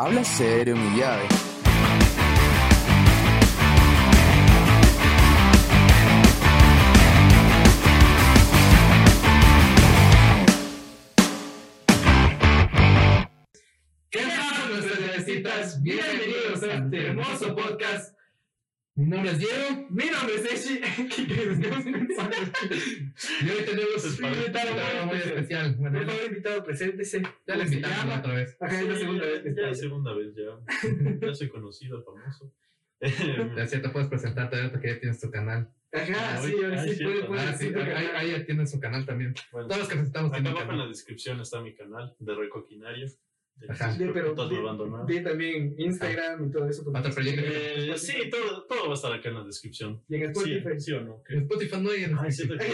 Habla serio, mi llave. ¿Qué tal, nuestras? Bienvenidos a este hermoso podcast. Mi nombre es Diego. Mi nombre es Eshi. Y hoy tenemos un invitado muy especial. Bueno, Por favor, invitado, preséntese. ya le invitamos otra vez. Acá es la segunda vez que Ya la segunda vez, ya. Ya soy conocido, famoso. Ya sí, te puedes presentar ahorita que ya tienes tu canal. Ajá, Ay, sí, ahora sí, puede, cierto. puede. Ah, tu ahí, ya tienes su canal también. bueno, Todos los que necesitamos acá abajo en la descripción está mi canal de Recoquinario. Ajá. Sí, pero abandonaron. vi también Instagram y todo eso. Eh, sí, todo, todo va a estar acá en la descripción. Y en Sí, Spotify. sí o no. En Spotify no hay. Ay, siento que.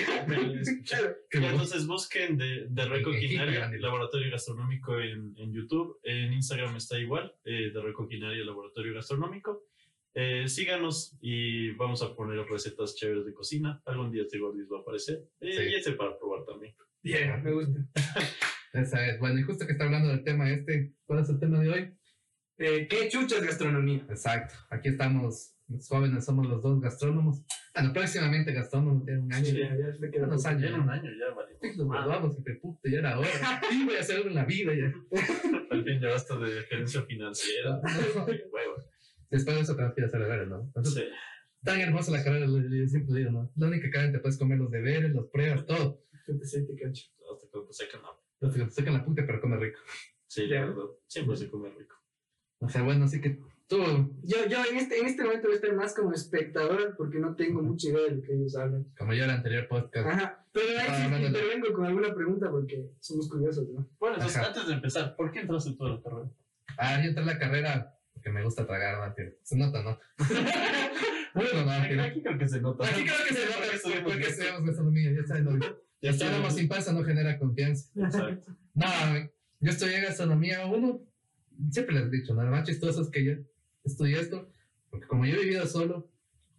Claro. Entonces busquen de, de En Recoquinario, Instagram. Laboratorio Gastronómico en, en YouTube. En Instagram está igual, eh, de Recoquinario, Laboratorio Gastronómico. Eh, síganos y vamos a poner recetas chéveres de cocina. Algún día este gordis va a aparecer. Eh, Sí. Y este para probar también. Bien, me gusta. Esa es. Bueno, y justo que está hablando del tema este, ¿cuál es el tema de hoy? Eh, ¿Qué chucha es gastronomía? Exacto. Aquí estamos, los jóvenes somos los dos gastrónomos. Bueno, próximamente gastrónomos, de un año. Sí, ya se me queda Unos años. Ya en un año ya, vale. Sí, Nos graduamos y te ya era hora. Sí, voy a hacer algo en la vida ya. Al fin ya basta de gerencia financiera. Después de eso te vas a ir a hacer deberes, ¿no? Entonces, Sí. Tan hermosa la carrera, yo siempre digo, ¿no? La única carrera que te puedes comer los deberes, las pruebas, todo. Te siente cancho. Hasta que te sacan la. Los que te sacan la puta, pero come rico. Sí, Ya. la verdad. Siempre se come rico. O sea, bueno, así que tú, Yo, yo en, este, en este momento voy a estar más como espectador porque no tengo mucha idea de lo que ellos hablan. como yo en el anterior podcast, Ajá. Pero ahí Ah, sí intervengo con alguna pregunta porque somos curiosos, ¿no? Bueno, entonces Ajá. antes de empezar, ¿por qué entraste tú a la carrera? ah, yo entré a la carrera porque me gusta tragar, ¿no? Que Se nota, ¿no? bueno, no, Aquí, creo que se nota. Aquí creo que se nota Porque porque, estuvimos gastronomía, ya saben, estábamos sin panza, no genera confianza. Exacto. No, yo estudié gastronomía uno, siempre les he dicho, nada más chistoso es que yo estudié esto, porque como yo he vivido solo,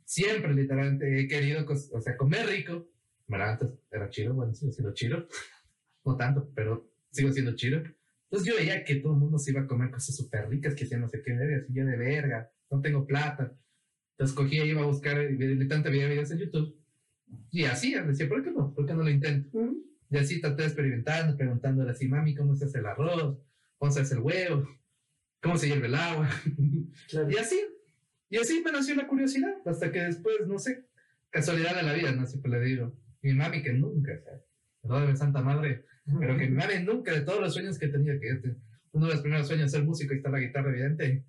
siempre literalmente he querido, o sea, comer rico. Bueno, antes era chido, bueno, sigo siendo chido, no tanto, pero sigo siendo chido. Entonces yo veía que todo el mundo se iba a comer cosas súper ricas, que hacían no sé qué, verga, así yo de verga, no tengo plata. Entonces cogía, iba a buscar, y literalmente veía videos en YouTube, y así, decía, ¿por qué no? ¿Por qué no lo intento? Ujú. Y así traté experimentando, preguntándole así, mami, ¿cómo se hace el arroz? ¿Cómo se hace el huevo? ¿Cómo se hierve el agua? Claro. y así, y así me nació la curiosidad, hasta que después, no sé, casualidad de la vida, no siempre le digo. Mi mami que nunca, o sea, perdóname Santa Madre, pero que mi mami nunca, de todos los sueños que tenía, que este, uno de los primeros sueños ser músico y está la guitarra, evidente.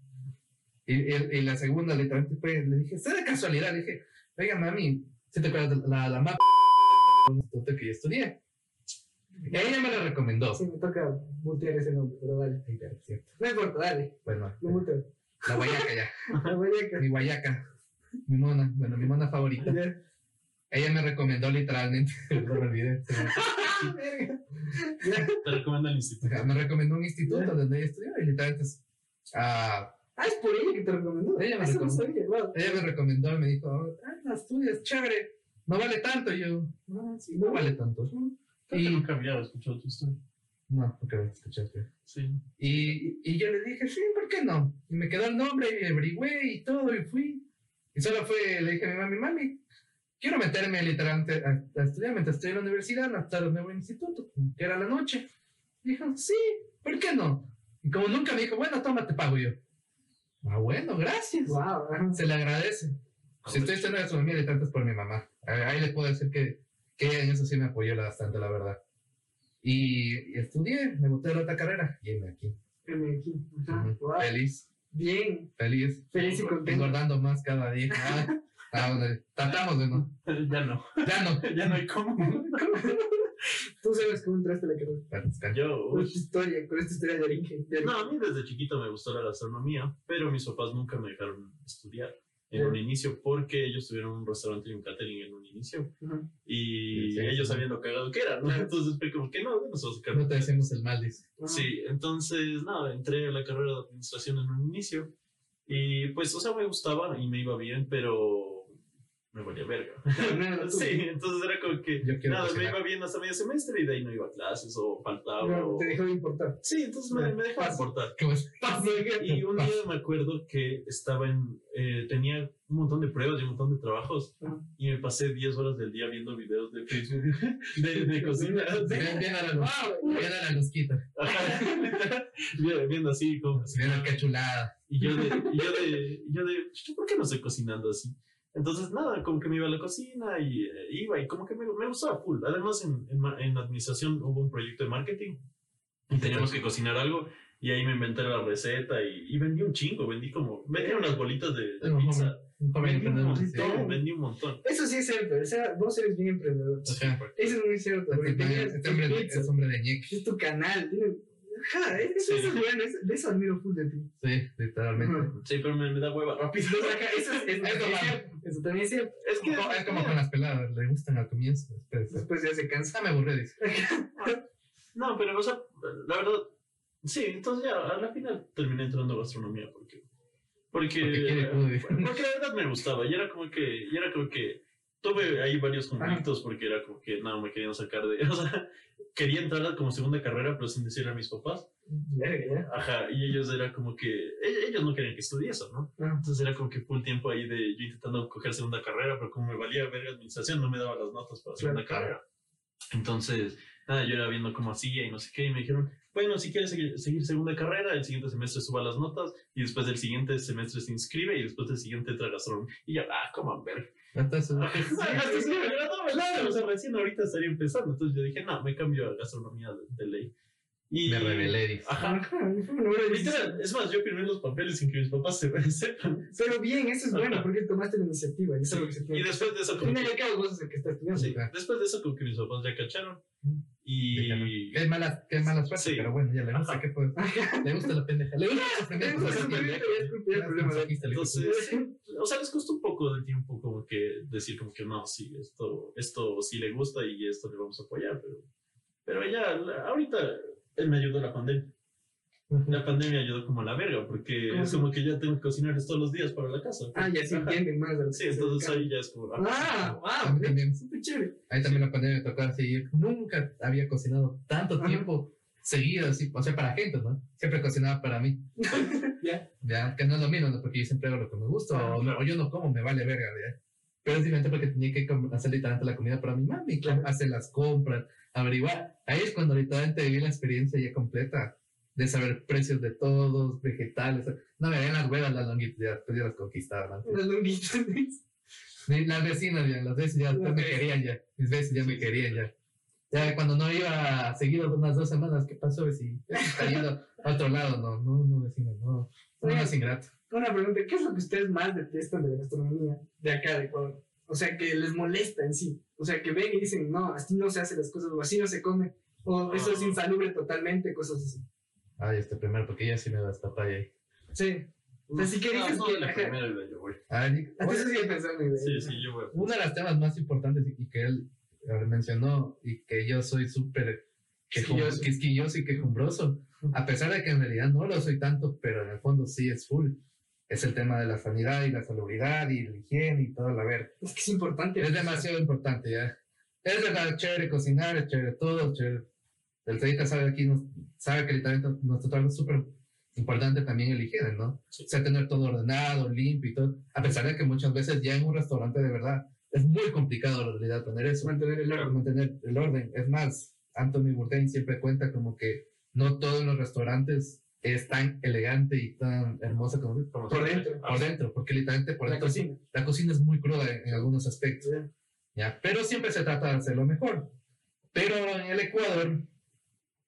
Y, y, y la segunda, literalmente, fue, le dije, de casualidad, le dije, oiga, mami, ¿sí te acuerdas de la, la mapa instituto que yo estudié? Y ella me la recomendó. Sí, me toca mutear ese nombre, pero dale. Cierto. No importa, dale. Bueno, Lo muteo. la guayaca ya, La guayaca. mi guayaca, mi mona, bueno, mi mona favorita. Ella me recomendó literalmente, no me olvidé. Te recomiendo el instituto. me recomendó un instituto donde ella estudió y literalmente, ah, Ah, es por ella que te recomendó. Ella me Eso no recomendó. sabía, wow. ella me recomendó me dijo, ah, la estudias, chévere, no vale tanto. Y yo, ah, sí, no vale tanto. Creo que Y- nunca había escuchado tu historia. No, porque escuchaste. Sí. Y, y yo le dije, sí, ¿por qué no? Y me quedó el nombre y averigüé y todo y fui. Y solo fue, le dije a mi mami, mami, quiero meterme literalmente a, a estudiar mientras estoy en la universidad, me voy al instituto, que era la noche. Dijo, sí, ¿por qué no? Y como nunca me dijo, bueno, toma, te pago yo. Ah, bueno, gracias. Wow. Se le agradece. Si estoy estudiando gastronomía, literalmente es por mi mamá. Ahí ahí le puedo decir que, que ella en eso sí me apoyó bastante, la verdad. Y, y estudié, me de la otra carrera y me aquí. Heme aquí. Ajá. Ujú. Wow. Feliz, Bien. feliz. Feliz y contento. Engordando más cada día. Ah, ah, tratamos de no. Ya no. Ya no. Ya no hay cómo. Tú sabes cómo entraste a la carrera. Yo, Con esta historia, con esta historia de origen. de No, a mí desde chiquito me gustó la gastronomía, pero mis papás nunca me dejaron estudiar en un inicio porque ellos tuvieron un restaurante y un catering en un inicio Ajá. y Sí, sí, ellos sí. sabían lo cagado que era, ¿no? Entonces fue como que no, no a sacar. No te decimos el mal, dice. Sí, entonces, nada, entré a la carrera de administración en un inicio y pues, o sea, me gustaba y me iba bien, pero me valía verga. Nada. Sí, entonces era como que nada, me iba bien hasta medio semestre y de ahí no iba a clases o faltaba. No, o- te dejó de importar. Sí, entonces me, me dejaba Pasa. importar. Y un día me acuerdo que estaba en. eh, tenía un montón de pruebas y un montón de trabajos. Ajá. Y me pasé 10 horas del día viendo videos de Facebook de, de cocina. Bien a la luz. Bien a la luzquita. Viendo- viendo así como. Bien qué chulada. Y yo de, y yo de, y yo de, "Yo, ¿por qué no estoy cocinando así? Entonces, nada, como que me iba a la cocina y eh, iba y como que me, me gustaba full. Además, en, en, en administración hubo un proyecto de marketing y teníamos que cocinar algo y ahí me inventé la receta y, y vendí un chingo, vendí como, vendí unas bolitas de, de pizza. Un Vendí un montón. Vendí un montón. Eso sí es cierto. O sea, vos eres bien emprendedor. Ajá. Eso es muy cierto. Este hombre es hombre de ñeque. es tu canal. Tienes... Ajá, eso, es bueno. Eso, de eso admiro full de ti. Sí, literalmente. Sí, pero me, me da hueva rápido. Eso, es, Eso también es cierto. Es que Es como con las peladas, le gustan al comienzo. Después, Después ya se cansa. ah, me aburrí, dice. No, pero, o sea, la verdad, sí, entonces ya, a la final terminé entrando a gastronomía porque... Porque, Porque porque la verdad me gustaba y era como que, y era como que tuve ahí varios conflictos porque era como que no me querían sacar de, o sea, quería entrar como segunda carrera pero sin decirle a mis papás, ajá, y ellos era como que, e- ellos no querían que estudie eso, ¿no? ya. Entonces era como que full tiempo ahí de yo intentando coger segunda carrera, pero como me valía ver administración, no me daba las notas para segunda Claro. carrera. Entonces, nada, yo era viendo cómo hacía y no sé qué, y me dijeron, bueno, si quieres seguir, seguir segunda carrera, el siguiente semestre suba las notas, y después del siguiente semestre se inscribe, y después del siguiente gastronomía. Y yo, ah, como ver. Entonces, Hasta sí, me lo tomo helado, o sea, recién ahorita estaría empezando. Entonces yo dije, no, me cambio a gastronomía de, de ley. Y, me rebelé. Ajá. Literal, es más, yo firmé los papeles sin que mis papás se sepan. Pero bien, eso es bueno, Ajá. porque tomaste la iniciativa. y Eso es lo que se Y después de eso, Al final y que, al cabo, vos es el que está estudiando. sí, después de eso, como que mis papás ya cacharon. Y. Qué mala, qué mala suerte, Sí. pero bueno, ya le gusta. ¿qué puede? Le gusta la pendeja. Le gusta le gusta. Entonces, o sea, les costó un poco de tiempo como que decir como que no, sí, esto, esto sí le gusta y esto le vamos a apoyar, pero, pero ya, la- ahorita él me ayudó la pandemia. La pandemia ayudó como a la verga, porque ¿Cómo es como que ya tengo que cocinarles todos los días para la casa. Ah, ya se entienden más de Sí, entonces ahí ya es como... Ah, A wow, mí también. súper chévere. Ahí también la pandemia me tocó así. Nunca había cocinado tanto Ajá. tiempo seguido, así, o sea, para gente, ¿no? Siempre cocinaba para mí. Ya. Ya, que no es lo mismo, ¿no? Porque yo siempre hago lo que me gusta, Ah, o, no- o yo no como, me vale verga, ¿ya? Pero es diferente porque tenía que hacer literalmente la comida para mi mami, Claro. hacer las compras, averiguar. Ahí es cuando literalmente viví la experiencia ya completa de saber precios de todos, vegetales. No me ven las huevas, las longuitas, ya, pues ya las conquistaban antes. Las longuitas. Las vecinas ya, las veces ya me querían ya. Mis veces ya me querían ya. Ya cuando no iba seguido unas dos semanas, ¿qué pasó, Está yendo a otro lado, no, no, no, vecino, no. No, no es ingrato. Una pregunta, ¿qué es lo que ustedes más detestan de la gastronomía de acá de Ecuador? O sea, que les molesta en sí. O sea, que ven y dicen, no, así no se hacen las cosas, o así no se come, o eso es insalubre totalmente, cosas así. Ay, este primero, porque ya sí me da esta ahí. Sí. O sea, si que dices no, que- la primera yo voy. Ay, A ti eso sigue pensando. Sí, sí, yo voy. uno de los temas más importantes y- que él mencionó y que yo soy súper quejum- Quisquilloso. y quejumbroso, a pesar de que en realidad no lo soy tanto, pero en el fondo sí es full. Es el tema de la sanidad y la salubridad y la higiene y toda la verga. Es que es importante. Es demasiado importante ya. Es verdad, chévere cocinar, es chévere todo, chévere. El Tedita sabe aquí, nos, sabe que literalmente nuestro trabajo es súper importante también el higiene, ¿no? Sí. O sea, tener todo ordenado, limpio y todo. A pesar de que muchas veces ya en un restaurante de verdad es muy complicado en realidad tener eso. Mantener el orden. mantener el orden. Es más, Anthony Bourdain siempre cuenta como que no todos los restaurantes es tan elegante y tan hermoso como Como Por dentro. por dentro, porque literalmente por La dentro cocina. la cocina es muy cruda en, en algunos aspectos. Ya. ¿ya? Pero siempre se trata de hacerlo mejor. Pero en el Ecuador,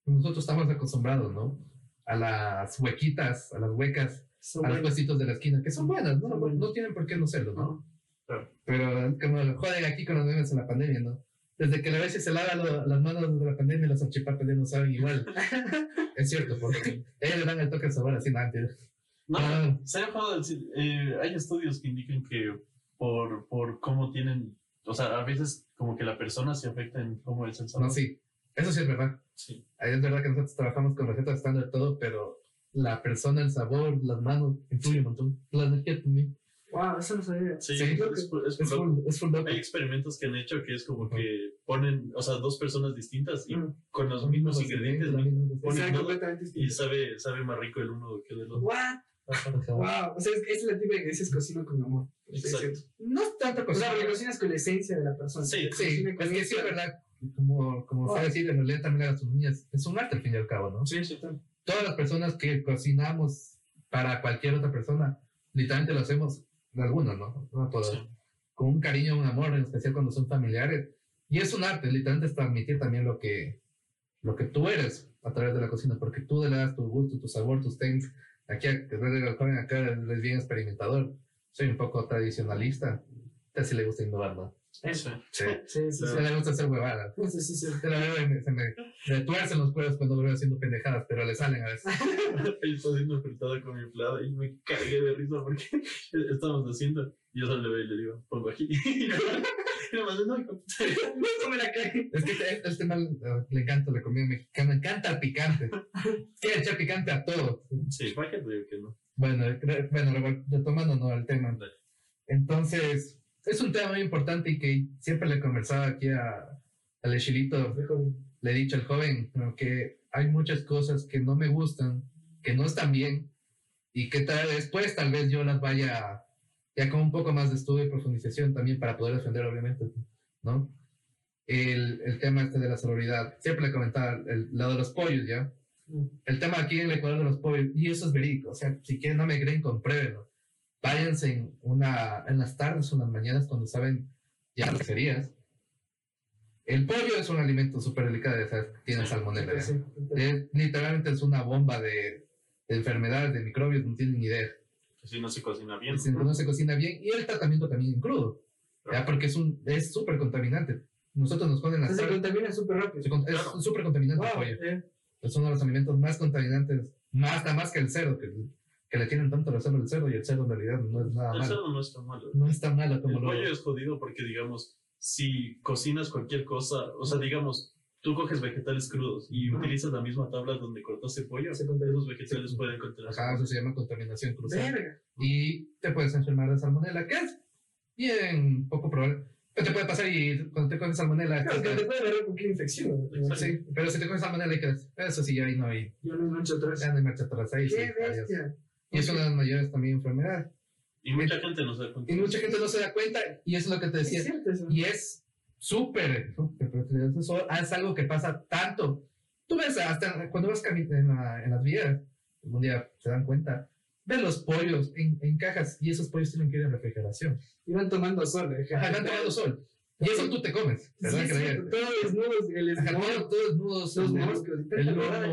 nosotros estamos acostumbrados, ¿no? A las huequitas, a las huecas, Son a los buenos. puestitos de la esquina, que son buenas, ¿no? Son buenas. No tienen por qué no serlo, ¿no? Claro. Pero como joden aquí con los memes en la pandemia, ¿no? Desde que la vez se lava lo- las manos de la pandemia, los salchipapas ya no saben igual. es cierto, porque ellos le dan el toque de sabor así, tío. No, Ah, se ha decir, eh, hay estudios que indican que por, por cómo tienen, o sea, a veces como que la persona se afecta en cómo es el sabor. no, sí. Eso sí es verdad. Sí. Es verdad que nosotros trabajamos con recetas estándar todo, pero la persona, el sabor, las manos, influye un montón. La energía también. Wow, eso no sabía. Sí, Sí, es, es, es Es loco. full, es full loco. Hay experimentos que han hecho que es como Ujú. que ponen, o sea, dos personas distintas y Mm. con los mismos ingredientes ponen completamente y distinto. sabe, sabe más rico el uno que el otro. What? Wow. O sea, es, es la típica que dices cocino con amor. Exacto. No es tanto O sea, cosa. porque cocinas con la esencia de la persona. Sí, Sí, Cocina es que sí es verdad. Como, como se decir, en realidad también la gastronomía es, es un arte al fin y al cabo, ¿no? Sí, sí, sí. Todas las personas que cocinamos para cualquier otra persona, literalmente lo hacemos, algunos, ¿no? No todas. Sí. Con un cariño, un amor, en especial cuando son familiares. Y es un arte, literalmente es transmitir también lo que, lo que tú eres a través de la cocina, porque tú le das tu gusto, tu sabor, tus técnicas. Aquí, acá es bien experimentador. Soy un poco tradicionalista. A si le gusta innovar, ¿no? Eso. Sí. Sí, sí, le gusta hacer huevadas. Sí, sí, sí. Se la me, se me, me tuercen los cuernos cuando veo haciendo pendejadas, pero le salen a veces. Él está haciendo fritada con mi plata y me cagué de risa porque estamos haciendo y yo solo le veo y le digo, pongo aquí. No, hijo de puta". No me la cae. Es que este, este mal le encanta la comida mexicana, encanta el picante. Quiere echar picante a todo. Sí, ¿para qué te digo que no? Bueno, bueno, retomando ¿no? el tema. Entonces, es un tema muy importante y que siempre le conversaba aquí a, al Echilito, le he dicho al joven ¿no? que hay muchas cosas que no me gustan, que no están bien y que tal, después tal vez yo las vaya ya con un poco más de estudio y profundización también para poder defender obviamente, ¿no? El, el tema este de la sororidad, siempre le comentaba el lado de los pollos, ¿ya? El tema aquí en el Ecuador de los pollos, y eso es verídico, o sea, si quieren no me creen, compruébenlo. Váyanse en, una, en las tardes o en las mañanas cuando saben ya las serías. El pollo es un alimento súper delicado, o sea, tiene Sí, salmonella. ¿ya? Sí, sí. Es- literalmente es una bomba de, de enfermedades, de microbios, no tienen ni idea. Si no se cocina bien. Si no se cocina bien, y el tratamiento también en crudo, ¿ya? porque es un es súper contaminante. Nosotros nos ponen las Se contamina súper rápido. se es Claro. súper contaminante el Wow, pollo. eh. Es uno de los alimentos más contaminantes, más, hasta más que el cerdo, que, que le tienen tanto recelo al cerdo, y el cerdo en realidad no es nada El malo. cerdo no está malo. No es tan malo El como lo pollo es jodido porque, digamos, si cocinas cualquier cosa, o sea, digamos, tú coges vegetales crudos y Ajá. utilizas la misma tabla donde cortaste pollo, Se contamina. esos vegetales pueden contener. Ajá, eso se llama contaminación cruzada. Verga. y te puedes enfermar de salmonela, que es bien poco probable. Pero te puede pasar y cuando te coges salmonela, Claro, te- que te puede agarrar cualquier infección. ¿no? sí, pero si te coges salmonela y quedas, eso sí, ya ahí no hay, Yo no mancho atrás. ya no hay marcha atrás, ahí sí, Qué adiós. Y es una de las mayores también enfermedades. Y mucha gente no se da cuenta. Y mucha gente no se da cuenta, y eso es lo que te Es decía, cierto eso. y es súper, súper, es algo que pasa tanto. Tú ves, hasta cuando vas en, la- en las vías, un día se dan cuenta, ves los pollos en, en cajas, y esos pollos tienen que ir en refrigeración. Iban tomando sol. eh. Ajá, van tomando sol. Y eso tú te comes, Sí, ¿verdad? sí, todos desnudos, el esmor, todo- todos nudos, los el- moscos y el tanta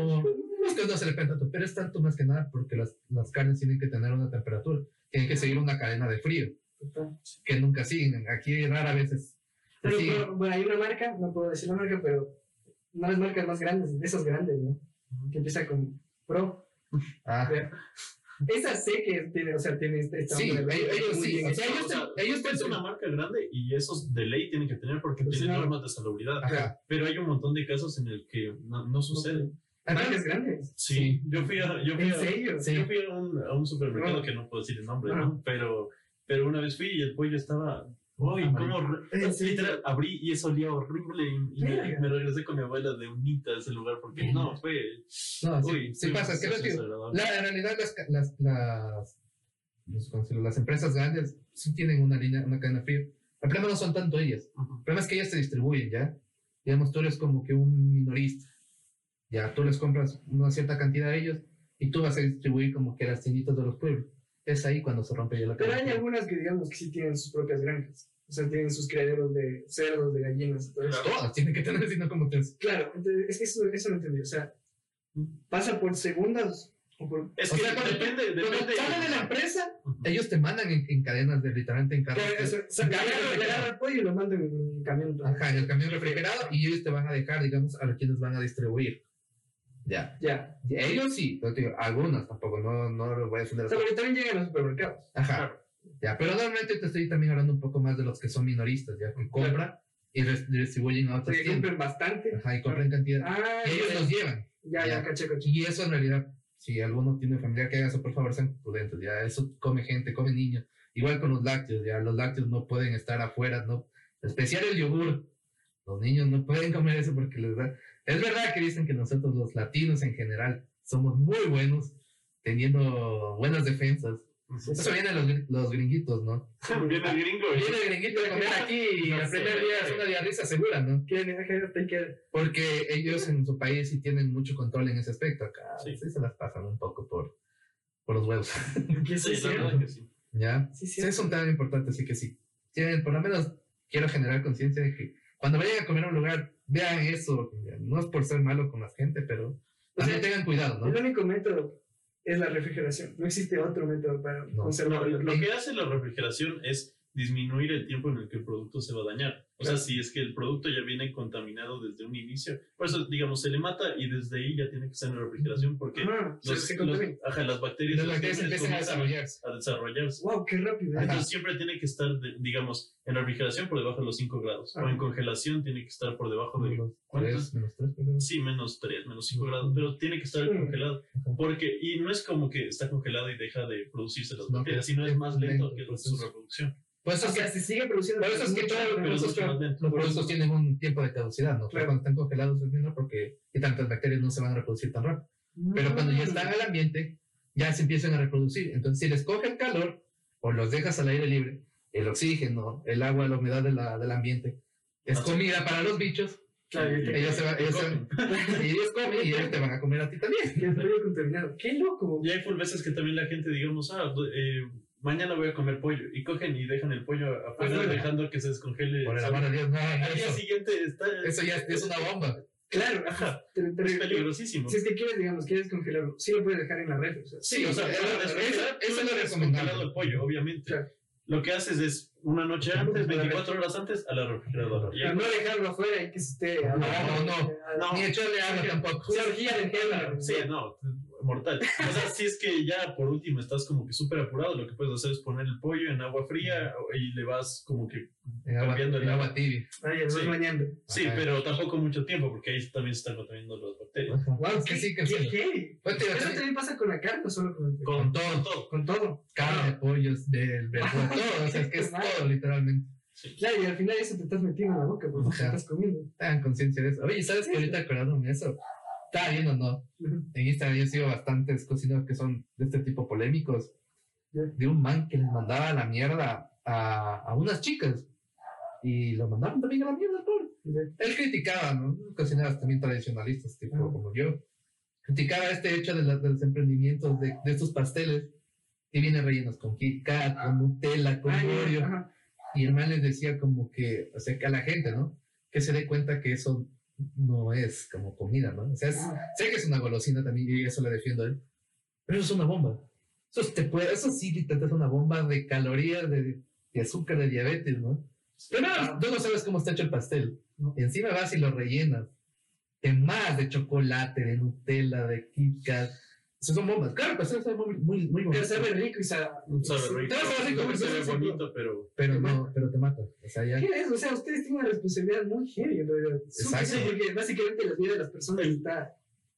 lomo. Moscos no se le pegan tanto, pero es tanto más que nada porque las, las carnes tienen que tener una temperatura, tienen que seguir una cadena de frío, Total. que nunca siguen. Aquí rara vez es. Pero, sí. pero, bueno, hay una marca, no puedo decir la marca, pero una de las marcas más grandes, de esas grandes, ¿no? Que empieza con Pro. Ah, Esa sé que tiene, o sea, tiene este, esta sí, onda de- ellos, ellos sí. O sea, ellos, O sea, te- ellos te- es una marca grande y esos de ley tienen que tener porque Pues tienen normas de salubridad. Ajá. Pero hay un montón de casos en el que no, no sucede. Marcas grandes. Sí, yo fui a, yo fui ¿En a? Sí. yo fui a un, a un supermercado Ah. que no puedo decir el nombre, Ah. ¿no? Pero, pero una vez fui y el pollo estaba. Uy, cómo. Literal, abrí y eso olía horrible. Y, y me, me regresé con mi abuela de unita a ese lugar porque no, fue. No, Uy, sí pasa. una ¿Qué sensación digo? desagradable. La, en realidad, las, las, las, las empresas grandes sí tienen una línea, una cadena fría. El problema no son tanto ellas. El problema es que ellas se distribuyen, ¿ya? Digamos, tú eres como que un minorista. Ya, tú les compras una cierta cantidad a ellos y tú vas a distribuir como que las tienditas de los pueblos. Es ahí cuando se rompe ya la Pero hay algunas que digamos que sí tienen sus propias granjas. O sea, tienen sus criaderos de cerdos, de gallinas, todo eso. Todas tienen que tener, sino como te... Claro, entonces, es que eso, eso no entendí. O sea, pasa por segundas o por. Es O que sea, cuando- depende, Cuando depende. salen de la empresa, Ujú. ellos te mandan en, en cadenas de literalmente en carros. Claro, eso, o sea, el pollo y lo mandan en camión. Ajá, en el camión refrigerado y ellos te van a dejar, digamos, a quienes van a distribuir. Ya. Ya. Ellos sí, pero te digo, algunos tampoco, no, no los voy a defender. O sea, porque también llegan a los supermercados. Ajá. Claro. Ya, pero normalmente te estoy también hablando un poco más de los que son minoristas, ya, que compran y distribuyen a otras Porque tiendas. compran bastante. Ajá, y compran cantidad. Ah, Y ellos los llevan. ya, ya, Ya. caché, caché. Y eso en realidad, si alguno tiene familia que haga eso, por favor, sean prudentes. Ya, eso come gente, come niños. Igual con los lácteos, ya los lácteos no pueden estar afuera, ¿no? Especial el yogur. Los niños no pueden comer eso porque les da... Es verdad que dicen que nosotros los latinos en general somos muy buenos teniendo buenas defensas. Eso viene de los, los gringuitos, ¿no? Viene el gringo. y- Viene el gringuito de comer aquí y No el sé, primer día es una diarrisa segura, ¿no? Porque ellos en su país sí tienen mucho control en ese aspecto. Acá Sí. sí, se las pasan un poco por, por los huevos. ¿Qué Sí, sí, que sí. ¿Ya? Sí, Sí, es un tema importante, así que sí. Tienen, por lo menos quiero generar conciencia de que cuando vayan a comer a un lugar, vean eso. No es por ser malo con la gente, pero también tengan cuidado, ¿no? El único método es la refrigeración. No existe otro método para No. conservar No, lo que hace la refrigeración es disminuir el tiempo en el que el producto se va a dañar. O sea, si es que el producto ya viene contaminado desde un inicio, por eso, digamos, se le mata y desde ahí ya tiene que estar en la refrigeración porque Ah, los- se los- contamina. ajá, las bacterias, Las bacterias empiezan a comienzan desarrollarse. a desarrollarse. Wow, qué rápido. ¿eh? Ajá. Entonces siempre tiene que estar, de- digamos, en la refrigeración por debajo de los 5 grados. O en congelación tiene que estar por debajo de... Menos ¿cuántos? tres, menos tres, pero- Sí, menos 3, menos 5 grados, pero tiene que estar congelado. Porque, y no es como que está congelado y deja de producirse las No, bacterias, sino es más lento lento que su reproducción. Por eso O es que sea, se sigue produciendo. Por eso es que mucho, todo- pero Pero es esos mucho más lento. los productos tienen un tiempo de caducidad, ¿no? Claro. Cuando están congelados es menor porque y tantas bacterias no se van a reproducir tan rápido. Pero cuando ya están al ambiente, ya se empiezan a reproducir. Entonces, si les coge el calor o los dejas al aire libre, el oxígeno, el agua, la humedad de la- del ambiente, es Ah, comida para los bichos. Claro, Ellos se van, ellos se comen. van- y ellos comen y ellos te van a comer a ti también. ¡Qué loco! Y hay full veces que también la gente, digamos, ah, eh, mañana voy a comer pollo. Y cogen y dejan el pollo afuera, Afuera. dejando que se descongele. Por el amor de Dios, no Al día eso. siguiente está. Eso ya es una bomba. Claro, Ajá. Pero, pero- Es peligrosísimo. si es que quieres, digamos, quieres congelarlo, sí lo puedes dejar en la refri. O sea, Sí, o sea, eso- es lo congelado el pollo, obviamente. Claro. Lo que haces es una noche antes, para 24 horas antes, a la refrigeradora. Y Pero no dejarlo afuera y que se esté. No, no, no. Ni echarle agua tampoco. Una orgía de. Sí, no, mortal. O sea, si es que ya por último estás como que súper apurado, lo que puedes hacer es poner el pollo en agua fría y le vas como que... En agua, Cambiando el en agua. agua tibia. Ay, el Sí. vas bañando. Sí, Ajá. pero tampoco mucho tiempo porque ahí también se están contaminando las bacterias. Wow, que qué, sí, que qué sí. heavy. Pues, ¿Eso también- también pasa con la carne o solo con el Con, Con todo. con todo. Con todo. carne, pollos, del verdura, todo, o sea, es que es todo literalmente. Claro, y al final eso te estás metiendo en la boca porque te Ajá. estás comiendo. Tengan conciencia de eso. Oye, ¿sabes que ahorita acordándome de eso? Estaba viendo, ¿no? En Instagram yo sigo bastantes cocineros que son de este tipo polémicos. De un man que les mandaba la mierda a, a unas chicas. Y lo mandaron también a la mierda, pobre. Él criticaba, ¿no? Cocineros también tradicionalistas, tipo Ajá. como yo. Criticaba este hecho de, la- de los emprendimientos de, de estos pasteles que vienen rellenos con Kit Kat, con Nutella, con Ah, Oreo. Y el man les decía como que, o sea, que a la gente, ¿no? Que se dé cuenta que eso no es como comida, ¿no? O sea, es- sé que es una golosina también y eso le defiendo a él. Pero eso es una bomba. Eso, te puede, eso sí, literalmente es una bomba de calorías, de, de azúcar, de diabetes, ¿no? Pero tú no sabes cómo está hecho el pastel. No. Encima vas y lo rellenas. De más de chocolate, de Nutella, de Kit Kat. Esas son bombas. Claro, pastel sabe muy, muy, muy Pero bonito. sabe rico y sabe. Sabe rico, sabe rico, se ve sí, sí, bonito, pero... Pero no, pero te mata. O sea, ya. ¿Qué es? O sea, ustedes tienen una responsabilidad muy heavy en realidad. Exacto. Porque básicamente la vida de las personas está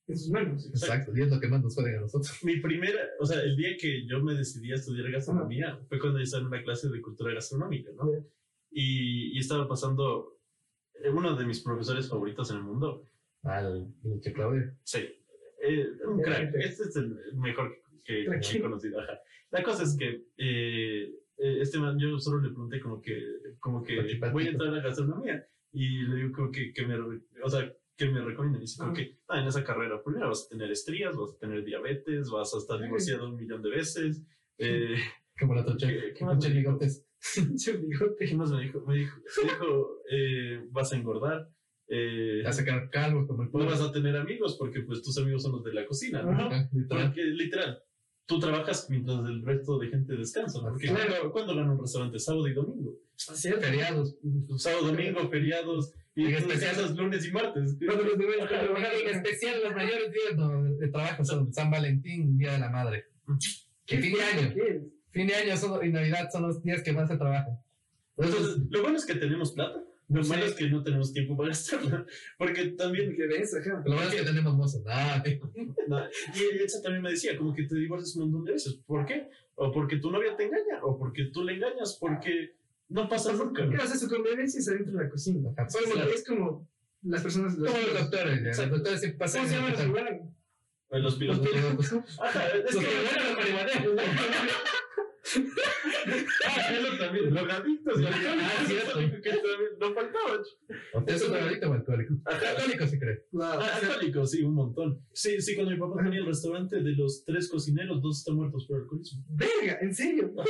en sus manos. Exacto. Y es lo que más nos joden a nosotros. Mi primera, o sea, el día que yo me decidí a estudiar gastronomía fue cuando yo estaba en una clase de cultura gastronómica, ¿no? Y, y estaba pasando eh, uno de mis profesores favoritos en el mundo. Al el Che Claudio. Sí, eh, un crack. Este es el mejor que, he conocido. Ajá. La cosa es que eh, eh, este man, yo solo le pregunté como que, como que voy a entrar a la gastronomía y le digo como que, que me, o sea, que me recomienda. Y dice como que ah, en esa carrera primero vas a tener estrías, vas a tener diabetes, vas a estar divorciado un millón de veces. Eh, Como la tocha. ¿Qué- qué más me dijo? bigotes. Pinche bigote. ¿Qué más me dijo? Me dijo, me dijo eh, vas a engordar. Eh, a quedar calvo como el no vas a tener amigos porque pues tus amigos son los de la cocina, ¿no? Ajá. Literal. Porque literal, tú trabajas mientras el resto de gente descansa. ¿no? Porque Claro. ¿cuándo, ¿cuándo gana un restaurante? Sábado y domingo. Así es. Feriados. Sábado, domingo, feriados. Y En especial- descansas lunes y martes. Cuando los demás Ajá. trabajan En especial los mayores días de trabajo son San Valentín, Día de la Madre. Y fin de año. Fin de año son- y Navidad son los días que más se trabajan. Entonces, lo bueno es que tenemos plata Lo malo es que no tenemos tiempo para gastarlo. Porque también. ¿Qué ves? Ajá. Lo malo es que tenemos mozo. Ah, No, y Elsa también me decía, como que te divorcias un montón de veces. ¿Por qué? O porque tu novia te engaña, o porque tú le engañas, porque no pasa nunca. Claro, o sea, su convivencia es adentro de la cocina. Ajá, Solo claro. Es como las personas. los- Como los doctores. Los doctores siempre pasan ¿Cómo se llaman los Los Los pilotos. Ajá, es Los que. que vuelan los marihuaneros. Ah, eso también. Drogadictos. y Ah, alcohólicos, cierto. eso que también no faltaba. ¿Usted es un drogadicto o alcohólico? Alcohólico se cree. Wow. Ah, alcohólicos, sí, un montón. Sí, sí, cuando mi papá tenía el restaurante de los tres cocineros, dos están muertos por alcoholismo. Verga, en serio. Ah.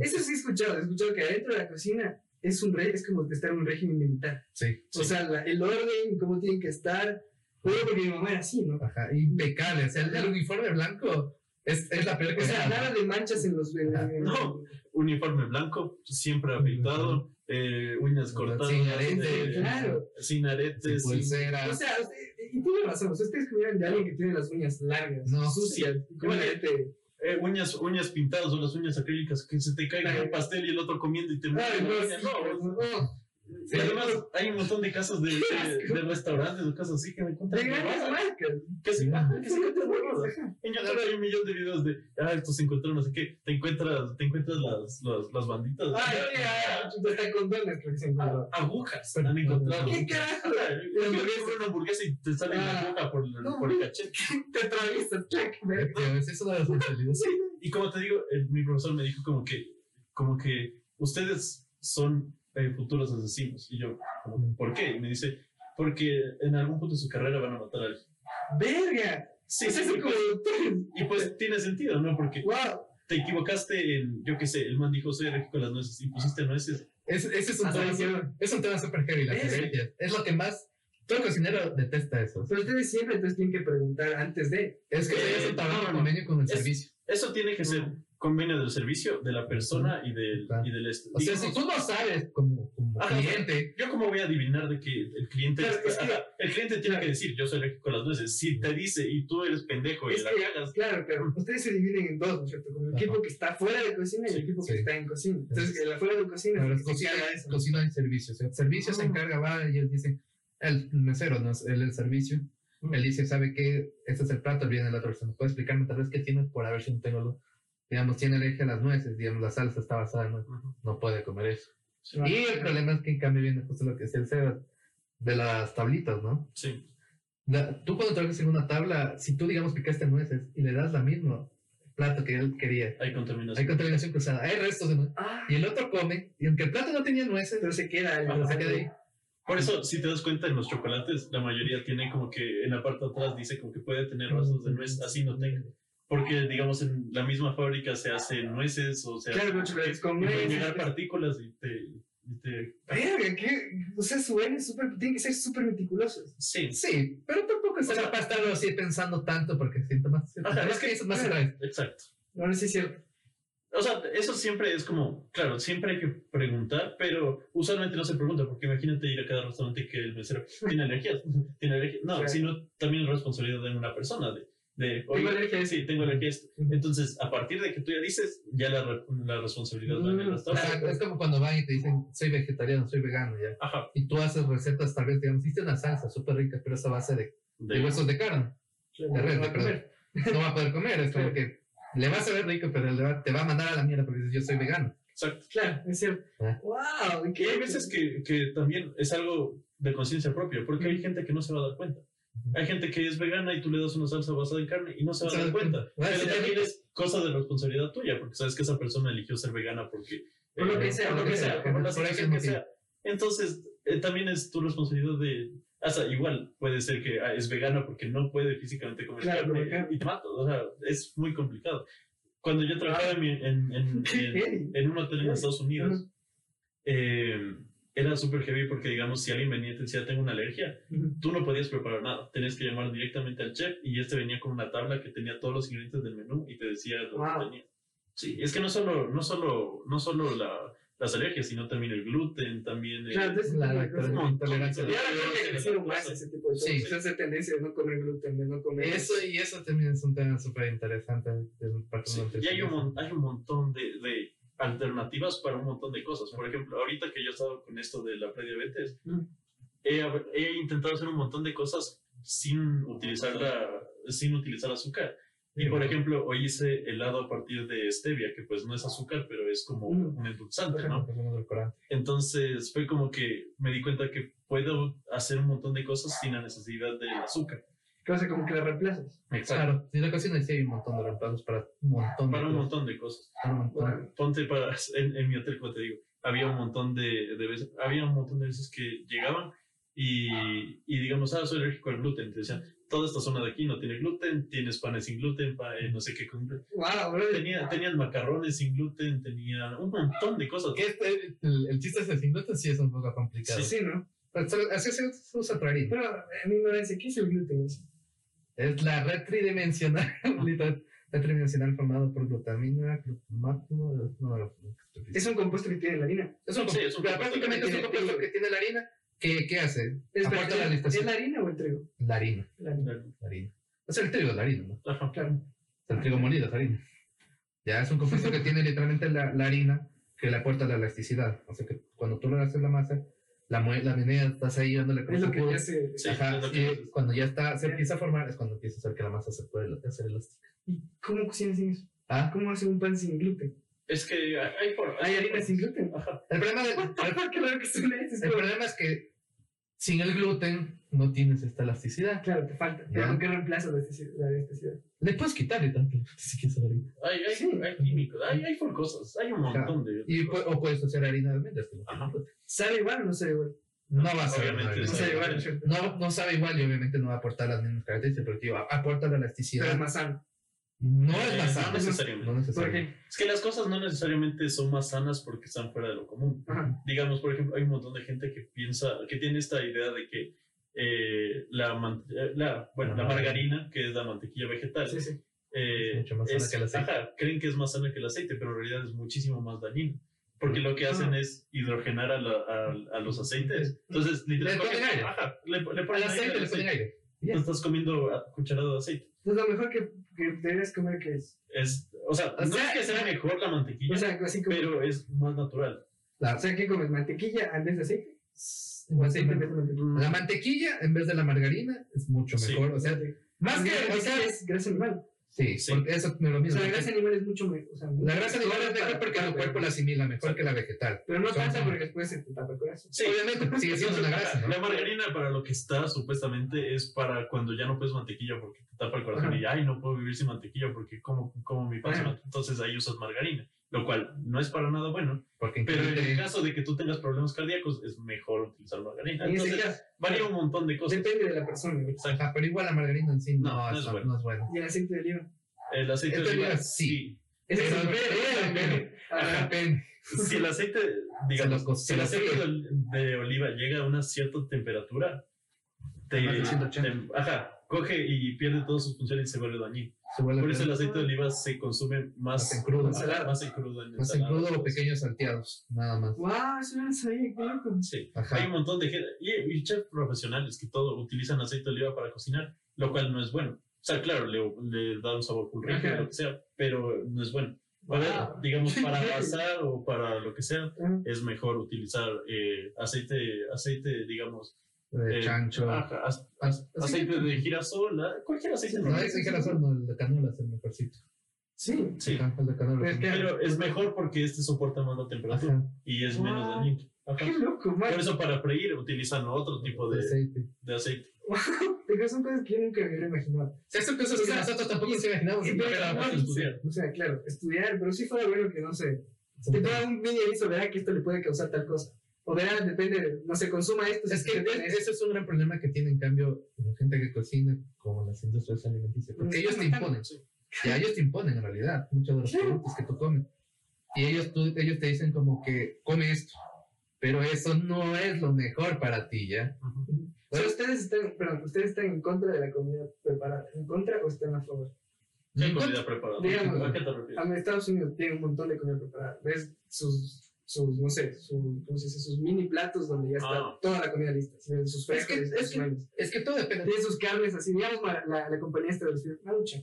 Eso sí he escuchado. He escuchado que adentro de la cocina es un re- es como estar en un régimen militar. Sí. O sea, la- el orden, cómo tienen que estar. Todo porque mi mamá era así, ¿no? Ajá, impecable. O sea, el, el uniforme blanco es, es la peor O que sea, nada de manchas en los. en- en- No. Uniforme blanco, siempre afeitado, eh, uñas cortadas. Sin arete, eh, claro. Sin aretes, Sin sin- pulsera. O sea, usted, y tiene razón. o Ustedes escribieron de alguien que tiene las uñas largas, No, sucias, con arete. eh, uñas, uñas pintadas o las uñas acrílicas que se te caiga Claro. el pastel y el otro comiendo y te la no, No, no, Y además hay un montón de casos de, de, de restaurantes o cosas así que me cuentan. De grandes huevadas. marcas. Que se, Sí. se Ajá. huevadas. En YouTube hay un millón de videos de, ah, esto se encontró no sé qué, te encuentras, te encuentras las, las, las banditas. Ay, ya, hasta condones creo que se. Ah, agujas han encontrado. ¿Qué carajo? Quiero comer una hamburguesa y te sale la Ah. aguja por, por el cachete. Te atraviesas, check, eso de las responsabilidades. Y como te digo, mi profesor me dijo como que, como que ustedes son eh, futuros asesinos. Y yo, ¿por qué? Y me dice, porque en algún punto de su carrera van a matar a alguien. Verga. Sí, Es sí, así y pues, pues tiene sentido, ¿no? Porque Wow. te equivocaste en, yo qué sé, el man dijo, soy alérgico a las nueces y pusiste nueces. Es, ese es un, Hasta tema, es un tema súper heavy, las Es-. Es lo que más. Todo cocinero detesta eso. Pero ustedes siempre entonces tienen que preguntar antes de. Es que Eh, es un trabajo no, no, no. convenio con el Es- servicio. Eso tiene que ser convenio del servicio de la persona y del, Claro. y del este. O sea, Digamos, si tú no sabes como, como Ajá. cliente, Yo cómo voy a adivinar de que el cliente Claro, está- es que- ajá, el cliente tiene claro. que decir yo soy alérgico a las nueces. Si te dice y tú eres pendejo y Es la que, cagas, claro, claro. Ustedes se dividen en dos, ¿no es cierto? Como el Ajá. equipo que está fuera de cocina y Sí, el equipo sí. que está en cocina. Entonces, el afuera de cocina pero es el cocina, eso. cocina y servicio. O sea, el servicio se Ah. encarga, va, y ellos dicen, el mesero, no es él el servicio. Mm. Él dice, ¿sabe qué? Este es el plato, viene la otra persona. ¿Puede explicarme tal vez qué tiene por a ver si no tengo lo... Digamos, tiene alergia a las nueces, digamos, la salsa está basada en nueces, no puede comer eso. Sí. Y el problema es que en cambio viene justo lo que decía el Sebas, de las tablitas, ¿no? sí. La- tú cuando trabajas en una tabla, si tú, digamos, picaste nueces y le das la misma plato que él quería, hay contaminación. hay contaminación cruzada, hay restos de nueces, Ah, y el otro come, y aunque el plato no tenía nueces, pero se queda el- pero se queda ahí. Por eso, si te das cuenta, en los chocolates, la mayoría tiene como que en la parte de atrás dice como que puede tener rastros de nuez, así no tenga. Porque, digamos, en la misma fábrica se hacen nueces o se Claro, hacen- con y pueden nueces. llegar partículas y te... y te- Verga, ¿qué? O sea, su N es súper. Tienen que ser súper meticulosos. Sí, Sí, pero tampoco es O sea- para estarlo así pensando tanto porque siento más. Ajá, es es que es más claro. grave. exacto. No, no sé si es cierto. O sea, eso siempre es como, claro, siempre hay que preguntar, pero usualmente no se pregunta, porque imagínate ir a cada restaurante que el mesero tiene alergias, tiene alergias. No, Claro. sino también es responsabilidad de una persona, de, de Tengo alergia a esto. sí, tengo alergia a esto. Entonces, a partir de que tú ya dices, ya la, re- la responsabilidad va en restaurante. Exacto, es como cuando van y te dicen, soy vegetariano, soy vegano, ya. Ajá, Y tú haces recetas, tal vez, digamos, hiciste una salsa súper rica, pero es a base de, de de, huesos de carne. Claro, De no va a perdón. comer. No va a poder comer, es como Claro. que le va a saber rico, pero le va- te va a mandar a la mierda porque dices, yo soy vegano. exacto. Claro, es cierto. Ah. ¡Wow! Y hay veces que, que también es algo de conciencia propia, porque hay gente que no se va a dar cuenta. Hay gente que es vegana y tú le das una salsa basada en carne y no se va a dar da cuenta. Ah, Pero también es cosa de responsabilidad tuya, porque sabes que esa persona eligió ser vegana porque... Por lo eh, que sea, por lo que sea, por la que sea. Entonces, eh, también es tu responsabilidad de... Hasta igual puede ser que ah, es vegana porque no puede físicamente comer carne y te mato. O sea, es muy complicado. Cuando yo trabajaba en, en, en, un hotel en. Estados Unidos, eh, era súper heavy porque, digamos, si alguien venía y te decía, tengo una alergia, Ujú. tú no podías preparar nada. Tenías que llamar directamente al chef y este venía con una tabla que tenía todos los ingredientes del menú y te decía lo Wow. que tenía. Sí, es que no solo, no solo, no solo la, las alergias, sino también el gluten, también el... Claro, entonces, La intolerancia. Y ahora creo que crecido más ese tipo de cosas. Sí. Esa tendencia de no comer gluten, de no comer. Eso y eso también es un tema súper interesante Sí, y hay un, hay un montón de, de, alternativas para un montón de cosas. Por ejemplo, ahorita que yo he estado con esto de la prediabetes, Mm. he, he intentado hacer un montón de cosas sin utilizar, la, sin utilizar azúcar. Y por ejemplo, hoy hice helado a partir de stevia, que pues no es azúcar, pero es como Mm. un endulzante, ¿no? Entonces fue como que me di cuenta que puedo hacer un montón de cosas sin la necesidad del azúcar. Cosa como que la reemplazas. Claro, en la cocina sí hay un montón de reemplazos para un montón de Para un cosas. montón de cosas. Para un montón. Bueno, Ponte para, en, en mi hotel, como te digo, había un montón de, de veces, había un montón de veces que llegaban y, y digamos, ah, soy alérgico al gluten. Te decían, toda esta zona de aquí no tiene gluten, tienes panes sin gluten, pa- eh, no sé qué con gluten. wow, brother. Tenía, tenían macarrones sin gluten, tenían un montón de cosas. Que este- el, el chiste de sin gluten sí es un poco complicado. Sí, ¿no? Pero solo- Así se se usa harina. Pero en mi ignorancia, ¿qué es el gluten? Es la red tridimensional, red tridimensional formado por glutamina, glutamato, no, Es un compuesto que tiene la harina. Es un, Sí, es un pero compuesto prácticamente es un compuesto trigo. que tiene la harina. ¿Qué, qué hace? ¿Es, la ¿Es la harina o el trigo? La harina, La harina. la harina. O sea, el trigo es la harina, ¿no? Ajá. Claro. El trigo molido es harina. Ya es un compuesto que tiene literalmente la, la harina que le aporta la elasticidad. O sea que cuando tú le haces la masa, la, mue- la estás ahí dándole con Es lo que codo. te hace. Sí, Ajá, es lo que y haces. cuando ya está, se empieza a formar, es cuando empieza a hacer que la masa se puede hacer elástica. ¿Y cómo cocinas sin eso? Ah, ¿Cómo hace un pan sin gluten? Es que hay, hay, for- ¿Hay harina sin gluten? Ajá. el problema, el- problema es que sin el gluten no tienes esta elasticidad. Claro, te falta. Ya. Pero ¿con qué reemplazo la elasticidad? la elasticidad? Le puedes quitar y tanto, si quieres harina. Hay, hay, Sí. hay químicos, hay, hay for cosas, hay un montón de. Y, pu- o puedes hacer harina de almendras. no. ¿Sabe igual o no sabe igual? No va a saber No no sabe igual. No, no sabe igual y obviamente no va a aportar las mismas características, pero tío, aporta la Pero elasticidad. es más sano. No Eh, es más no sano. necesariamente. No ¿Por necesariamente. Es que las cosas no necesariamente son más sanas porque están fuera de lo común. Ajá. Digamos, por ejemplo, hay un montón de gente que piensa, que tiene esta idea de que eh, la, eh, la, bueno, la margarina, que es la mantequilla vegetal, Sí, sí. eh, Es mucho más sana es- que el aceite. ajá, creen que es más sana que el aceite, pero en realidad es muchísimo más dañino. Porque lo que hacen Ah. es hidrogenar a, la- a- a los aceites. Entonces, Le literalmente. ponen aire. Ajá, le, le ponen aire aceite al le ponen aire. Tú estás comiendo cucharada de aceite. Entonces, lo mejor que, que deberías comer que es. Es, o sea, O no sea, es que sea mejor la mantequilla, O sea, así como. pero es más natural. La, O sea, ¿qué comes? ¿Mantequilla en vez de aceite? ¿O aceite en vez de mantequilla? la mantequilla en vez de la margarina es mucho Sí. mejor. O sea, más que. O sea, es grasa animal. Sí, Sí. porque eso me lo O mismo. sea, la grasa animal es mucho mejor. O sea, La grasa animal es mejor porque el cuerpo la asimila mejor que la vegetal. Pero no pasa porque después se te tapa el corazón. Sí. Obviamente, sigue siendo una grasa, ¿no? La margarina para lo que está supuestamente es para cuando ya no puedes mantequilla porque te tapa el corazón Ajá. y ay no puedo vivir sin mantequilla porque como, como mi mantequilla. entonces ahí usas margarina, lo cual no es para nada bueno, Porque pero en el caso de que tú tengas problemas cardíacos es mejor utilizar margarina. En Entonces caso, varía un montón de cosas. depende de la persona. güey. Exacto. Ajá, pero igual la margarina en sí no, No, no es, bueno. no es bueno. Y el aceite de oliva. El aceite de oliva sí. Pero es el. Depende. Si el aceite, digamos, si el aceite de, de oliva llega a una cierta temperatura, te, Más de 180. te- ajá, coge y pierde todas sus funciones y se vuelve dañino. Se vuelve Por eso el más aceite de oliva se consume más, Más en crudo. Más en crudo. En en ensaladas, crudo o cosas. pequeños salteados, nada más. Wow, eso no sabía, qué loco. Sí. Ajá. Hay un montón de gente, y, y chefs profesionales que todo utilizan aceite de oliva para cocinar, lo cual no es bueno. O sea, claro, le, le da un sabor rico, Ajá. lo que sea, pero no es bueno. Para, Wow. digamos, para asar o para lo que sea, Ajá. es mejor utilizar eh, aceite, aceite, de De eh, chancho. ajá, as- As- aceite de girasol, ah, cualquier aceite. No, es de razón, no, el de canola es el mejorcito. Sí. Sí, Ajá, el de canola. Pero es pero es mejor porque este soporta más la temperatura Ajá, y es menos Wow. dañino. Qué loco, man. Por eso para freír utilizan otro tipo de de, aceite. de aceite. Pero son cosas que yo nunca me hubiera imaginado. O sea, son cosas O que sea, nosotros tampoco nos imaginamos. y- pero fácil. estudiar. O sea, claro, estudiar, pero sí fuera bueno que no sé. Te da un mini aviso, verá que esto le puede causar tal cosa. O verá, depende, de- no sé, consuma esto. Es que tiene es- un gran problema que tiene en cambio la gente que cocina como las industrias alimenticias. Porque ellos te imponen. Sí. Ya ellos te imponen en realidad muchos de los Sí. productos que tú comes. Y ellos, tú- ellos te dicen como que come esto. Pero eso no es lo mejor para ti, ¿ya? O sea, ustedes están, perdón, ustedes están en contra de la comida preparada. ¿En contra o están a favor? ¿Qué En comida preparada? Digamos, ¿A qué te refieres? A Estados Unidos tiene un montón de comida preparada. Ves sus, sus no sé, su- ¿cómo se dice? Sus mini platos donde ya está Ah. toda la comida lista. ¿sí? Sus Es que- frescos, es sus que-. Es que todo depende. Tiene sus carnes así, digamos, la, la, la compañía esta de los Maruchan.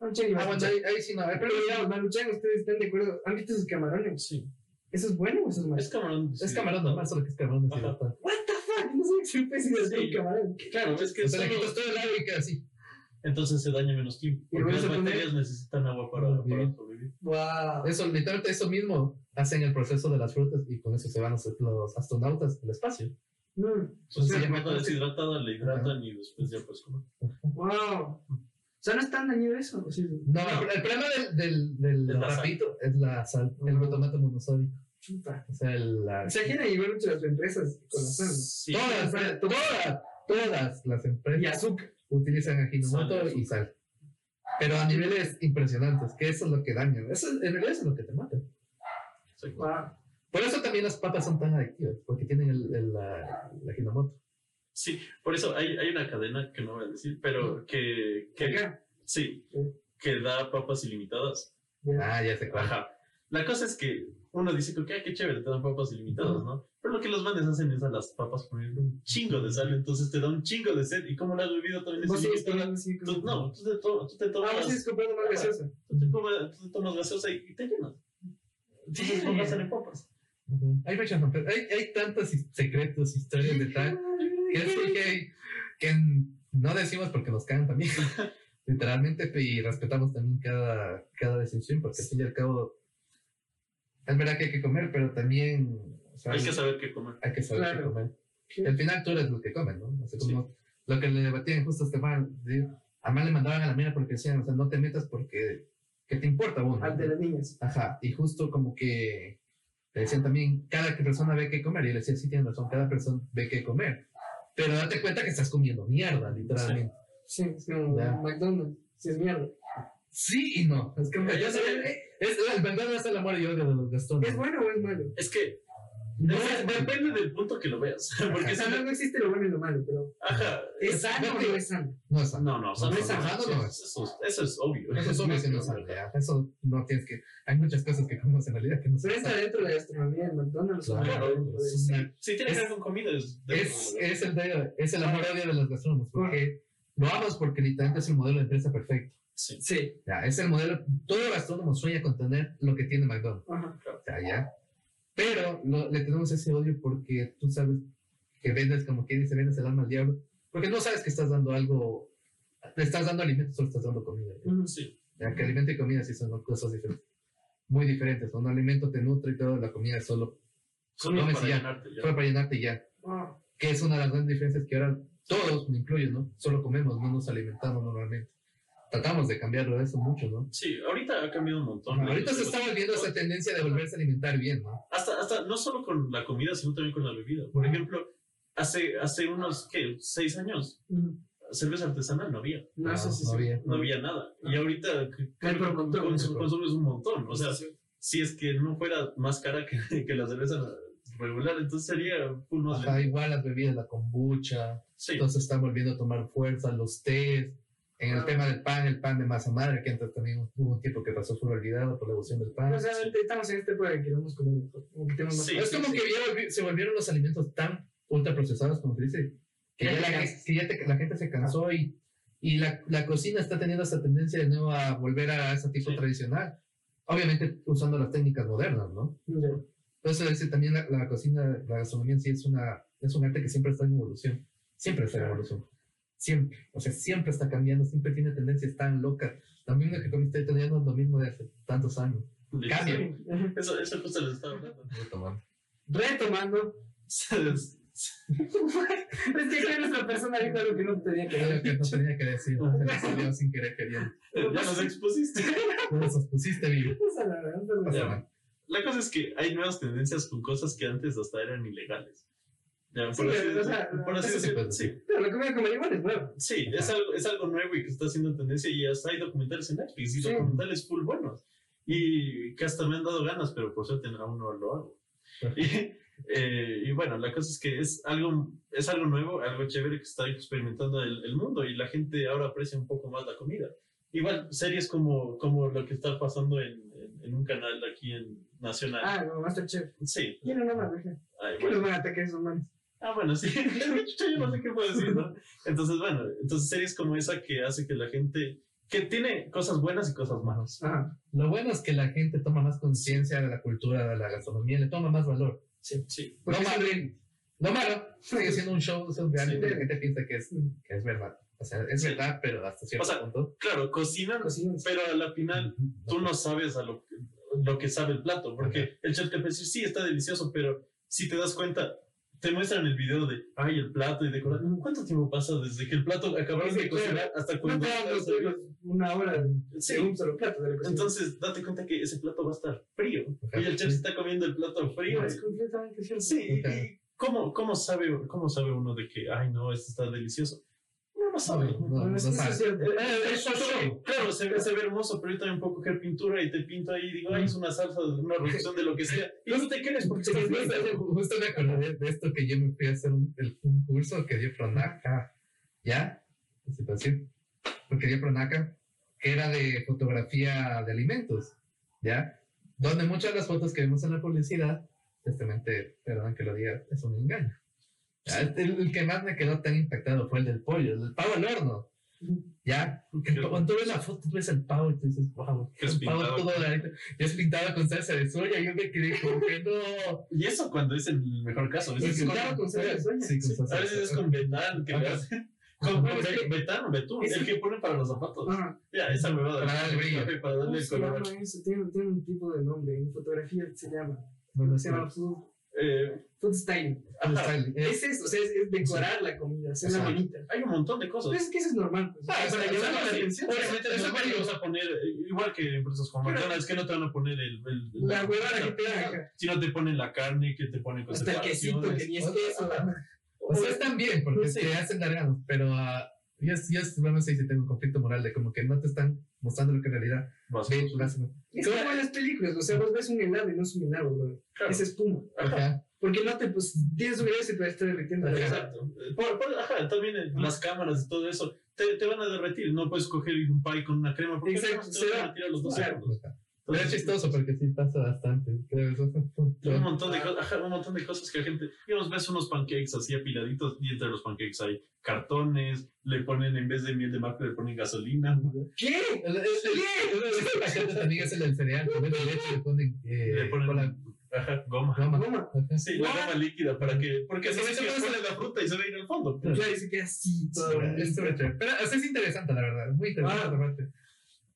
Maruchan y Ah, bueno, Maruchan. ahí, ahí sí no. Pero Pero digamos, Maruchan, ¿ustedes están de acuerdo? ¿Han visto sus camarones? Sí. ¿Eso es bueno o eso es malo? Es camarón. es camarón normal, solo que es camarón. What the fuck? No sé si un pez y Sí. un camarón. Claro, es que O sea, le quitas todo el agua y queda así. Entonces se daña menos tiempo. ¿Y Porque las bacterias necesitan agua para, Para para vivir. sobrevivir. Wow. Eso, literalmente eso mismo hacen el proceso de las frutas y con eso se van los, los astronautas al espacio. Mm. Pues se si llama deshidratada, le hidratan y después ya pues comer. Wow. O sea, no es tan dañino eso. ¿o sí? No, el, el problema del, del, del Es la sal. rapito es la sal, el glutamato monosódico. Chuta. O sea, el, la, O sea, quieren ayudar mucho las empresas con la sal. ¿no? Sí. todas, todas, todas las Y empresas azúcar. Utilizan ajinomoto y sal. Pero a niveles impresionantes, que eso es lo que daña. Eso, en realidad eso es lo que te mata. Wow. Por eso también las papas son tan adictivas, porque tienen el, el, la, el ajinomoto. Sí, por eso hay, hay una cadena que no voy a decir, pero que, que Acá. sí, que da papas ilimitadas. Ah, ya cuál. Ajá. La cosa es que uno dice que, "Ah, qué chévere, te dan papas ilimitadas, ¿no? Pero lo que los manes hacen es a las papas poner un chingo de sal, entonces te da un chingo de sed. Y como la has bebido también es ilimitada, tú, no, tú te, to- tú te Ah, tomas, vos sigues comprando más gaseosa. tú te, comas- tú te tomas gaseosa y, y te llenas. Entonces no pasan en papas. Ujú. Hay muchas. Hay, hay tantos secretos, historias de tal, que sí que, que no decimos porque nos caen también. Literalmente, y respetamos también cada, cada decisión, porque al fin y al cabo, es verdad que hay que comer, pero también o sea, Hay que saber qué comer. hay que saber qué Claro. comer. Sí. Al final tú eres el que come, ¿no? O sea, como lo que le debatían justo a Esteban, de- a Mal le mandaban a la mierda porque decían, o sea, no te metas porque que te importa uno. Al de las niñas. Ajá, y justo como que le decían también, cada que persona ve qué comer, y él decía, sí, tiene razón, cada persona ve qué comer. Pero date cuenta que estás comiendo mierda, literalmente. Sí, es como Ya. McDonald's. Sí, es mierda. Sí y no. Es como, Ya yo sé, sé. Es, el verdad es el amor y odio de los gastrónomos. ¿Es bueno o es malo? Es que No, es- depende del punto que lo veas. Porque O sea, no, no- existe lo bueno y lo malo, pero Ajá. ¿es sano no, o no es sano? no es sano. No, no, No, es sano, no es- eso, eso es obvio. Eso es obvio que no es sano. Eso no tienes que. Hay muchas cosas que comemos en realidad que no son Pero sanas. dentro de la gastronomía del McDonald's. Claro, Si tiene que ver con comida, es. es, es el, de- es el amor odio de los gastrónomos. Porque lo amas porque literalmente es el modelo de empresa perfecto. Sí. Sí. Ya, es el modelo. Todo gastrónomo sueña con tener lo que tiene McDonald's. Ajá. O sea, ya. Pero lo- le tenemos ese odio porque tú sabes que vendes, como quien dice, vendes el alma al diablo. Porque no sabes que estás dando algo. Le estás dando alimento, solo estás dando comida. ¿ya? Sí. Ya, que alimento y comida sí son dos cosas diferentes. Muy diferentes. Un alimento te nutre y todo, la comida es solo, Solo Comes para y ya. llenarte. ya. solo para llenarte ya. Ah, Que es una de las grandes diferencias que ahora todos, me incluyo, ¿no? Solo comemos, no nos alimentamos normalmente. Tratamos de cambiarlo de eso mucho, ¿no? Sí, ahorita ha cambiado un montón. Ahorita se está volviendo esa tendencia de volverse a alimentar bien, ¿no? Hasta, hasta no solo con la comida, sino también con la bebida. Por ejemplo, hace, hace unos, ¿qué? Seis años, cerveza artesanal no había. No, eso sí, no sí. había. No había nada. Y ahorita ¿no? consumes un montón. O sea, si es que no fuera más cara que, que la cerveza regular, entonces sería full más Ajá, igual las bebidas, la kombucha, Sí, entonces están volviendo a tomar fuerza, los tés. En el tema del pan, el pan de masa madre, que antes también hubo un tiempo que pasó full olvidado por la evolución del pan. O sea, estamos en este época que queremos comer mejor. Como que tenemos más Sí, es sí, como sí. que ya se volvieron los alimentos tan ultraprocesados, como te dice, que Ya la, que ya te- la gente se cansó y, y la, la cocina está teniendo esa tendencia de nuevo a volver a ese tipo Sí. tradicional. Obviamente usando las técnicas modernas, ¿no? Entonces, ese, también la, la cocina, la gastronomía en sí es, una, es un arte que siempre está en evolución. Siempre está en evolución. Siempre. O sea, siempre está cambiando, siempre tiene tendencias tan locas. Lo mismo que comiste ahorita ya no es lo mismo de hace tantos años. Cambia. Eso, eso justo les estaba hablando. Retomando. Es- Es que acá nuestra persona dijo algo que no tenía que lo ver. que no tenía que decir. Se le salió sin querer queriendo. ya nos expusiste. Tú nos expusiste, vivo. La cosa es que hay nuevas tendencias con cosas que antes hasta eran ilegales. Ya, por Sí, así, o sea, por así eso sí decirlo, sí. Pero la comida con marihuana es nueva. Sí, es algo, es algo nuevo y que está haciendo tendencia y hasta hay documentales en Netflix y Sí. documentales full buenos. Y que hasta me han dado ganas, pero por suerte aún no lo hago. Y, eh, y bueno, la cosa es que es algo, es algo nuevo, algo chévere que está experimentando el, el mundo y la gente ahora aprecia un poco más la comida. Igual, series como, como lo que está pasando en, en, en un canal aquí en Nacional. Ah, no, Masterchef. Sí. ¿Quién no deja? Ay, ¿Qué bueno. nos van a atacar esos? Ah, bueno, sí. Yo no sé qué puedo decir, ¿no? Entonces, bueno, entonces series como esa que hace que la gente que tiene cosas buenas y cosas malas. Ajá. Lo bueno es que la gente toma más conciencia de la cultura, de la gastronomía, le toma más valor. Sí, sí. Lo malo, lo malo sigue siendo un show, es un reality, Sí. la gente piensa que es, que es verdad. O sea, es Sí. verdad, pero hasta cierto O sea, punto. Claro, cocinan, cocinas. pero a la final tú no sabes a lo que, lo que sabe el plato, porque el chef te puede decir, sí, está delicioso, pero si te das cuenta, te muestran el video de, ay, el plato y decorar. ¿Cuánto tiempo pasa desde que el plato acabaron de cocinar hasta No cuando... hagas una hora Sí. un solo plato de la cocina. Entonces, date cuenta que ese plato va a estar frío. Ajá. Y el chef está comiendo el plato frío. es completamente cierto. Sí, y- Ajá. y ¿cómo, cómo, sabe, ¿cómo sabe uno de que, ay, no, esto está delicioso? No sabe. No, no, no eso es Eso sí. Claro, se, ve- se ve hermoso, pero yo también puedo coger pintura y te pinto ahí y digo, ay, es una salsa, una reducción de lo que sea. Y no te crees porque Sí, estás justo, me acordé de esto que yo me fui a hacer un, el- un curso que dio Pronaca, ¿ya? La situación. Porque dio Pronaca, que era de fotografía de alimentos, ¿ya? Donde muchas de las fotos que vemos en la publicidad, tristemente, perdón que lo diga, es un engaño. El, el que más me quedó tan impactado fue el del pollo, el del pavo al horno. ¿Ya? Que Qué- cuando tú ves la foto, tú ves el pavo y tú dices, wow, Que es pavo pintado. todo. Y es pintado con salsa de soya. Y yo me quedé como que no. Y eso cuando es el mejor caso. A Es que con- con salsa de soya. Sí, con salsa a veces es con betán que hacen. Con, Bueno, es be- que- betán o betún, es- el que ponen para los zapatos. Ajá. Ya, esa huevada. Para darle brillo. Para ¿Cómo darle color. Tiene, tiene un tipo de nombre. En fotografía se llama. No me Se llama food, Eh, food styling. El ajá. style, es- Es eso, o sea, es, es decorar la comida, hacerla bonita. Hay un montón de cosas. Pero es que eso es normal. Pues, Ah, para o sea, llamar la sí. atención. Obviamente Eso digo. vamos a poner, eh, igual que empresas como McDonald's, que no te van a poner el, el- La huevada que te haga. Si no te ponen la carne, que te ponen con Hasta el quesito que ni es queso. O sea, están bien porque Sí. te hacen dar ganas, pero ah, yo, yo bueno, no sé si tengo un conflicto moral de como que no te están mostrando lo que en realidad Vas- hacen. Es como en las películas, o sea, vos ves un helado y no es un helado, bro. Claro. Es espuma. Ajá. Ajá. Porque no te, pues, tienes un helado y te va a estar derritiendo. Ajá. Exacto. Por, por- ajá, también eh, las cámaras y todo eso te, te van a derretir. No puedes coger un pie con una crema porque Exacto, te van a a los dos Claro. Pero es chistoso porque sí pasa bastante. Creo un montón, de cosas, ajá, un montón de cosas que la gente, digamos, ves unos pancakes así apiladitos y entre los pancakes hay cartones, le ponen en vez de miel de maple le ponen gasolina, ¿Qué? El- La gente también es el cereal, que ves leche le ponen, eh, le ponen cola- ajá, goma. goma. Goma. Sí, la goma líquida para que, porque Sí, así sí, se pone la fruta y se ve en el fondo. Claro. Claro, dice que así, todo. Sí, es súper chévere. Pero o sea, es interesante, la verdad. Muy interesante Ah.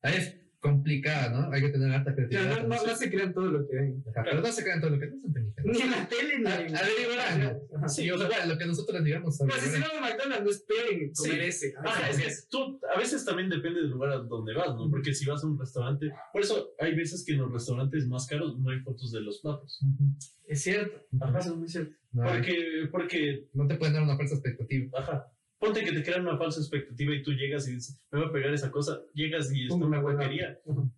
Ahí es complicada, ¿no? Hay que tener harta creatividad. Claro, no, no, no se crean todo lo que ven. Ajá, Pero no se crean todo lo que no inteligentes. Ni en la tele, ni A- en... averiguarán. Ajá. Sí, o sea, lo que nosotros digamos. No, si se van a McDonald's, no esperen comer Sí. ese. Ajá, es que tú, a veces también depende del lugar a donde vas, ¿no? Porque si vas a un restaurante, por eso hay veces que en los restaurantes más caros no hay fotos de los platos. Es cierto. Ajá. Es muy cierto. No, hay- Porque, porque, no te pueden dar una falsa expectativa. ajá, ponte que te crean una falsa expectativa y tú llegas y dices, me voy a pegar esa cosa, llegas y Pum, una Ajá.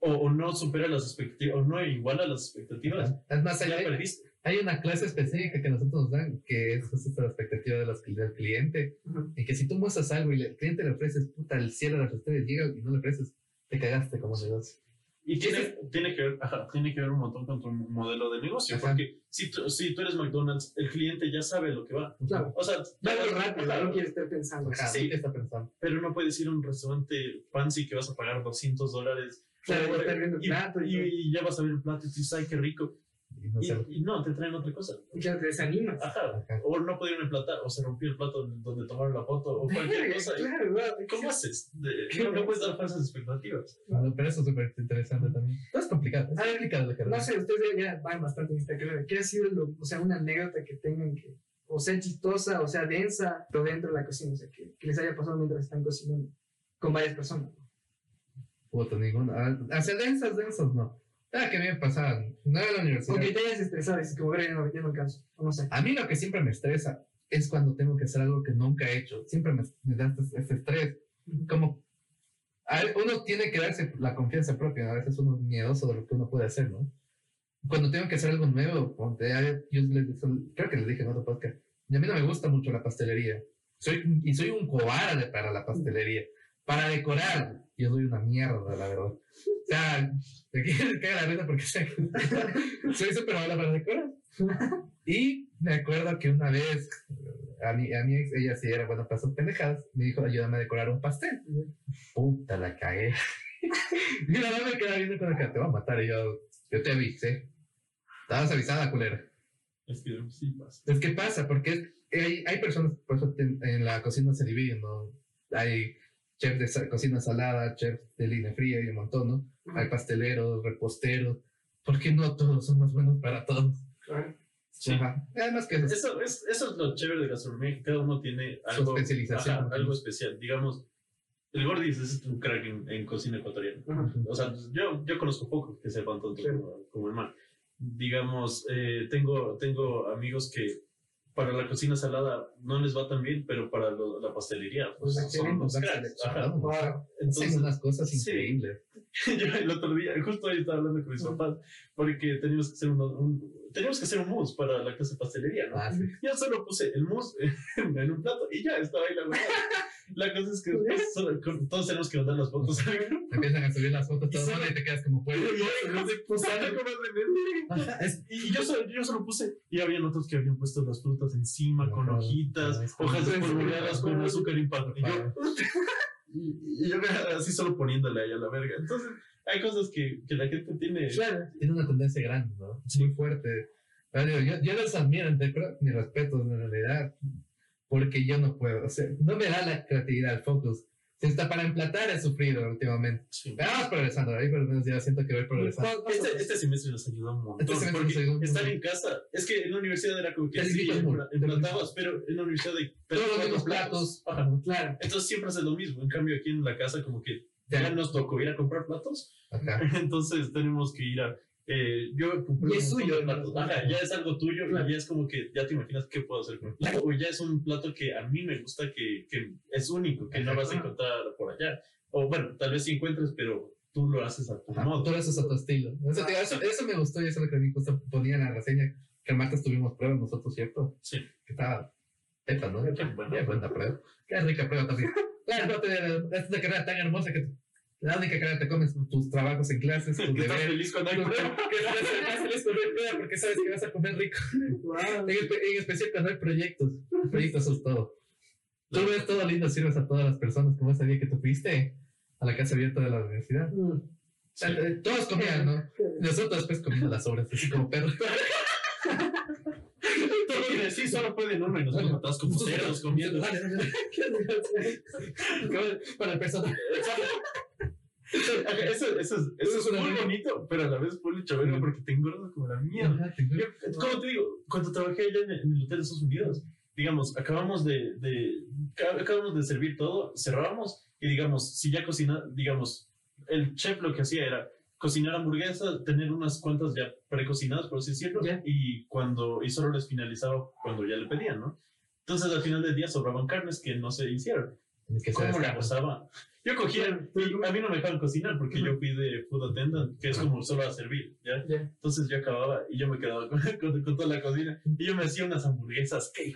o, o no supera las expectativas, o no iguala las expectativas, Es más, hay, ya hay- perdiste. hay una clase específica que nosotros nos dan, que es justo la expectativa de los, del cliente. Ajá. Y que si tú muestras algo y el cliente le ofreces, puta, el cielo de las estrellas llega y no le ofreces, te cagaste como negocio. Y tiene, tiene, que ver, ajá, tiene que ver un montón con tu modelo de negocio, Ajá. porque si tú, si tú eres McDonald's, el cliente ya sabe lo que va. Claro. O sea, ya- rápido, ajá, no quieres estar pensando. Sí. ¿qué está pensando? pero no puedes ir a un restaurante fancy que vas a pagar 200 dólares. Claro, y, plato y y- y ya vas a ver el plato y dices, ay, qué rico. Y no Y, sé. y no, te traen otra cosa. Claro, te desanimas. Ajá. Ajá. O no pudieron emplatar, o se rompió el plato donde tomaron la foto, o cualquier cosa. Claro. ¿Cómo haces? De- no, no puedes dar falsas expectativas. No, pero eso es súper interesante también. No es complicado. Es A ver, complicado la carrera. No sé, ustedes ya van bastante en esta carrera. ¿Qué ha sido, lo, o sea, una anécdota que tengan que, o sea, chistosa, o sea, densa, pero dentro de la cocina, o sea, que, que les haya pasado mientras están cocinando con varias personas? Puta, ninguno. Ah, Hacia densas, densas, no. Ah, que a mí me pasaban. No era la universidad. O que te hayas estresado dices, como, "Verga, ya no, ya no alcanzo, no sé. A mí lo que siempre me estresa es cuando tengo que hacer algo que nunca he hecho. Siempre me, me da este, este estrés. Como a ver, uno tiene que darse la confianza propia. A veces uno es miedoso de lo que uno puede hacer, ¿no? Cuando tengo que hacer algo nuevo, ponte, yo les, creo que les dije en otro podcast, y a mí no me gusta mucho la pastelería. Soy, y soy un cobarde para la pastelería. Para decorar, yo soy una mierda, la verdad. O sea, me caer la risa porque que soy súper mala para decorar. Y me acuerdo que una vez, a mi, a mi ex, ella sí era buena para esas pendejadas, me dijo, ayúdame a decorar un pastel. Puta, la cagué. y la mamá me queda viendo con la cara, te va a matar. Y yo, yo te avisé. Estabas avisada, culera. Es que sí pasa. Es que pasa, porque hay, hay personas, por eso en la cocina se dividen, ¿no? Hay chef de cocina salada, chef de línea fría y un montón, ¿no? Hay pasteleros, reposteros. ¿Por qué no todos somos buenos para todos? Sí. Ajá. Además que es, Eso es, eso es lo chévere de gastronomía, que cada uno tiene algo, especialización. ajá, algo especial. Digamos, el Gordis es un crack en, en cocina ecuatoriana. Ajá. O sea, yo, yo conozco pocos que sepan tanto Claro. como, como el man. Digamos, eh, tengo, tengo amigos que para la cocina salada no les va tan bien, pero para lo- la pastelería pues, Pues, son excelente, cracks. Wow. Entonces, unas cosas sí. increíbles. yo el otro día, justo ahí estaba hablando con mis papás, porque teníamos que hacer uno- un, teníamos que hacer un mousse para la clase de pastelería, ¿no? Ah, sí. Yo solo puse el mousse en, en un plato y ya estaba ahí la verdad. La cosa es que solo- con- todos tenemos que mandar las fotos grupo. Empiezan a subir las fotos Y todas solo- mal y te quedas como puedes. Pues, ¿sabe cómo es de Ajá, es- Y y yo solo, yo solo puse, y habían otros que habían puesto las frutas encima con hojitas, es hojas espolvoreadas con azúcar impacto. Y yo, y, y yo así solo poniéndole ahí a la verga. Entonces, hay cosas que, que la gente tiene. Claro. tiene una tendencia grande, ¿no? Muy fuerte. Yo, yo los admiro, de- pero mi respeto en realidad, porque yo no puedo, o sea, no me da la creatividad, el focus. Si está para emplatar he sufrido últimamente. Sí. Pero vamos progresando, ahí por lo menos ya siento que voy progresando. Este, este semestre nos ayudó un montón. Este porque ayudó un estar en casa, es que en la universidad era como que Te sí, limitas mucho, empla- te emplatabas, pero en la universidad hay Todos los mismos platos. Ajá. Claro. Entonces siempre haces lo mismo. En cambio, aquí en la casa, como que Ya. ya nos tocó ir a comprar platos. Ajá. Entonces tenemos que ir a. Eh, yo Y es suyo. ¿no? Ajá, ya es algo tuyo Claro. ya es como que ya te imaginas qué puedo hacer con el plato. O ya es un plato que a mí me gusta, que, que es único, que no vas a Ajá. encontrar por allá. O bueno, tal vez sí encuentres, pero tú lo haces a tu Ajá, modo. Todo eso es a tu estilo. Eso, te- eso, eso me gustó y eso es lo que a mí justo ponía en la reseña. Que el martes tuvimos prueba nosotros, ¿cierto? Sí. Que estaba pepa, ¿no? Qué buena buena prueba. Qué rica prueba también. Claro, no te, es una carrera tan hermosa que la única carrera te comes tus trabajos en clases, tus Que estás deberes. feliz cuando hay tus- prueba. que estás feliz cuando hay prueba porque sabes que vas a comer rico. Wow. En, espe- en especial cuando hay proyectos. Proyectos es todo. Tú ves todo lindo, sirves a todas las personas, como ese día que tú fuiste a la casa abierta de la universidad. Mm. Sí. Todos comían, ¿no? Nosotros después comiendo las obras, así como perros. Y sí, solo pueden uno y nos vamos atrás como cerdos comiendo. Para el personal. Eso, eso, es, eso es Eso es muy bonito, pero a la vez muy chévere porque te engordas como la mierda. Como te digo, cuando trabajé allá en, el hotel de Estados Unidos, digamos, acabamos de, de, ca- acabamos de servir todo, cerramos y digamos, si ya cocina, digamos, el chef lo que hacía era cocinar hamburguesas, tener unas cuantas ya precocinadas, por así decirlo, y cuando y solo les finalizaba cuando ya le pedían, ¿no? Entonces al final del día sobraban carnes que no se hicieron. Que ¿Cómo la escapo. gozaba? Yo cogía, y a mí no me dejaban cocinar porque yo fui de food attendant, que es como solo a servir, ¿ya? Ya. Entonces yo acababa y yo me quedaba con, con- con toda la cocina y yo me hacía unas hamburguesas que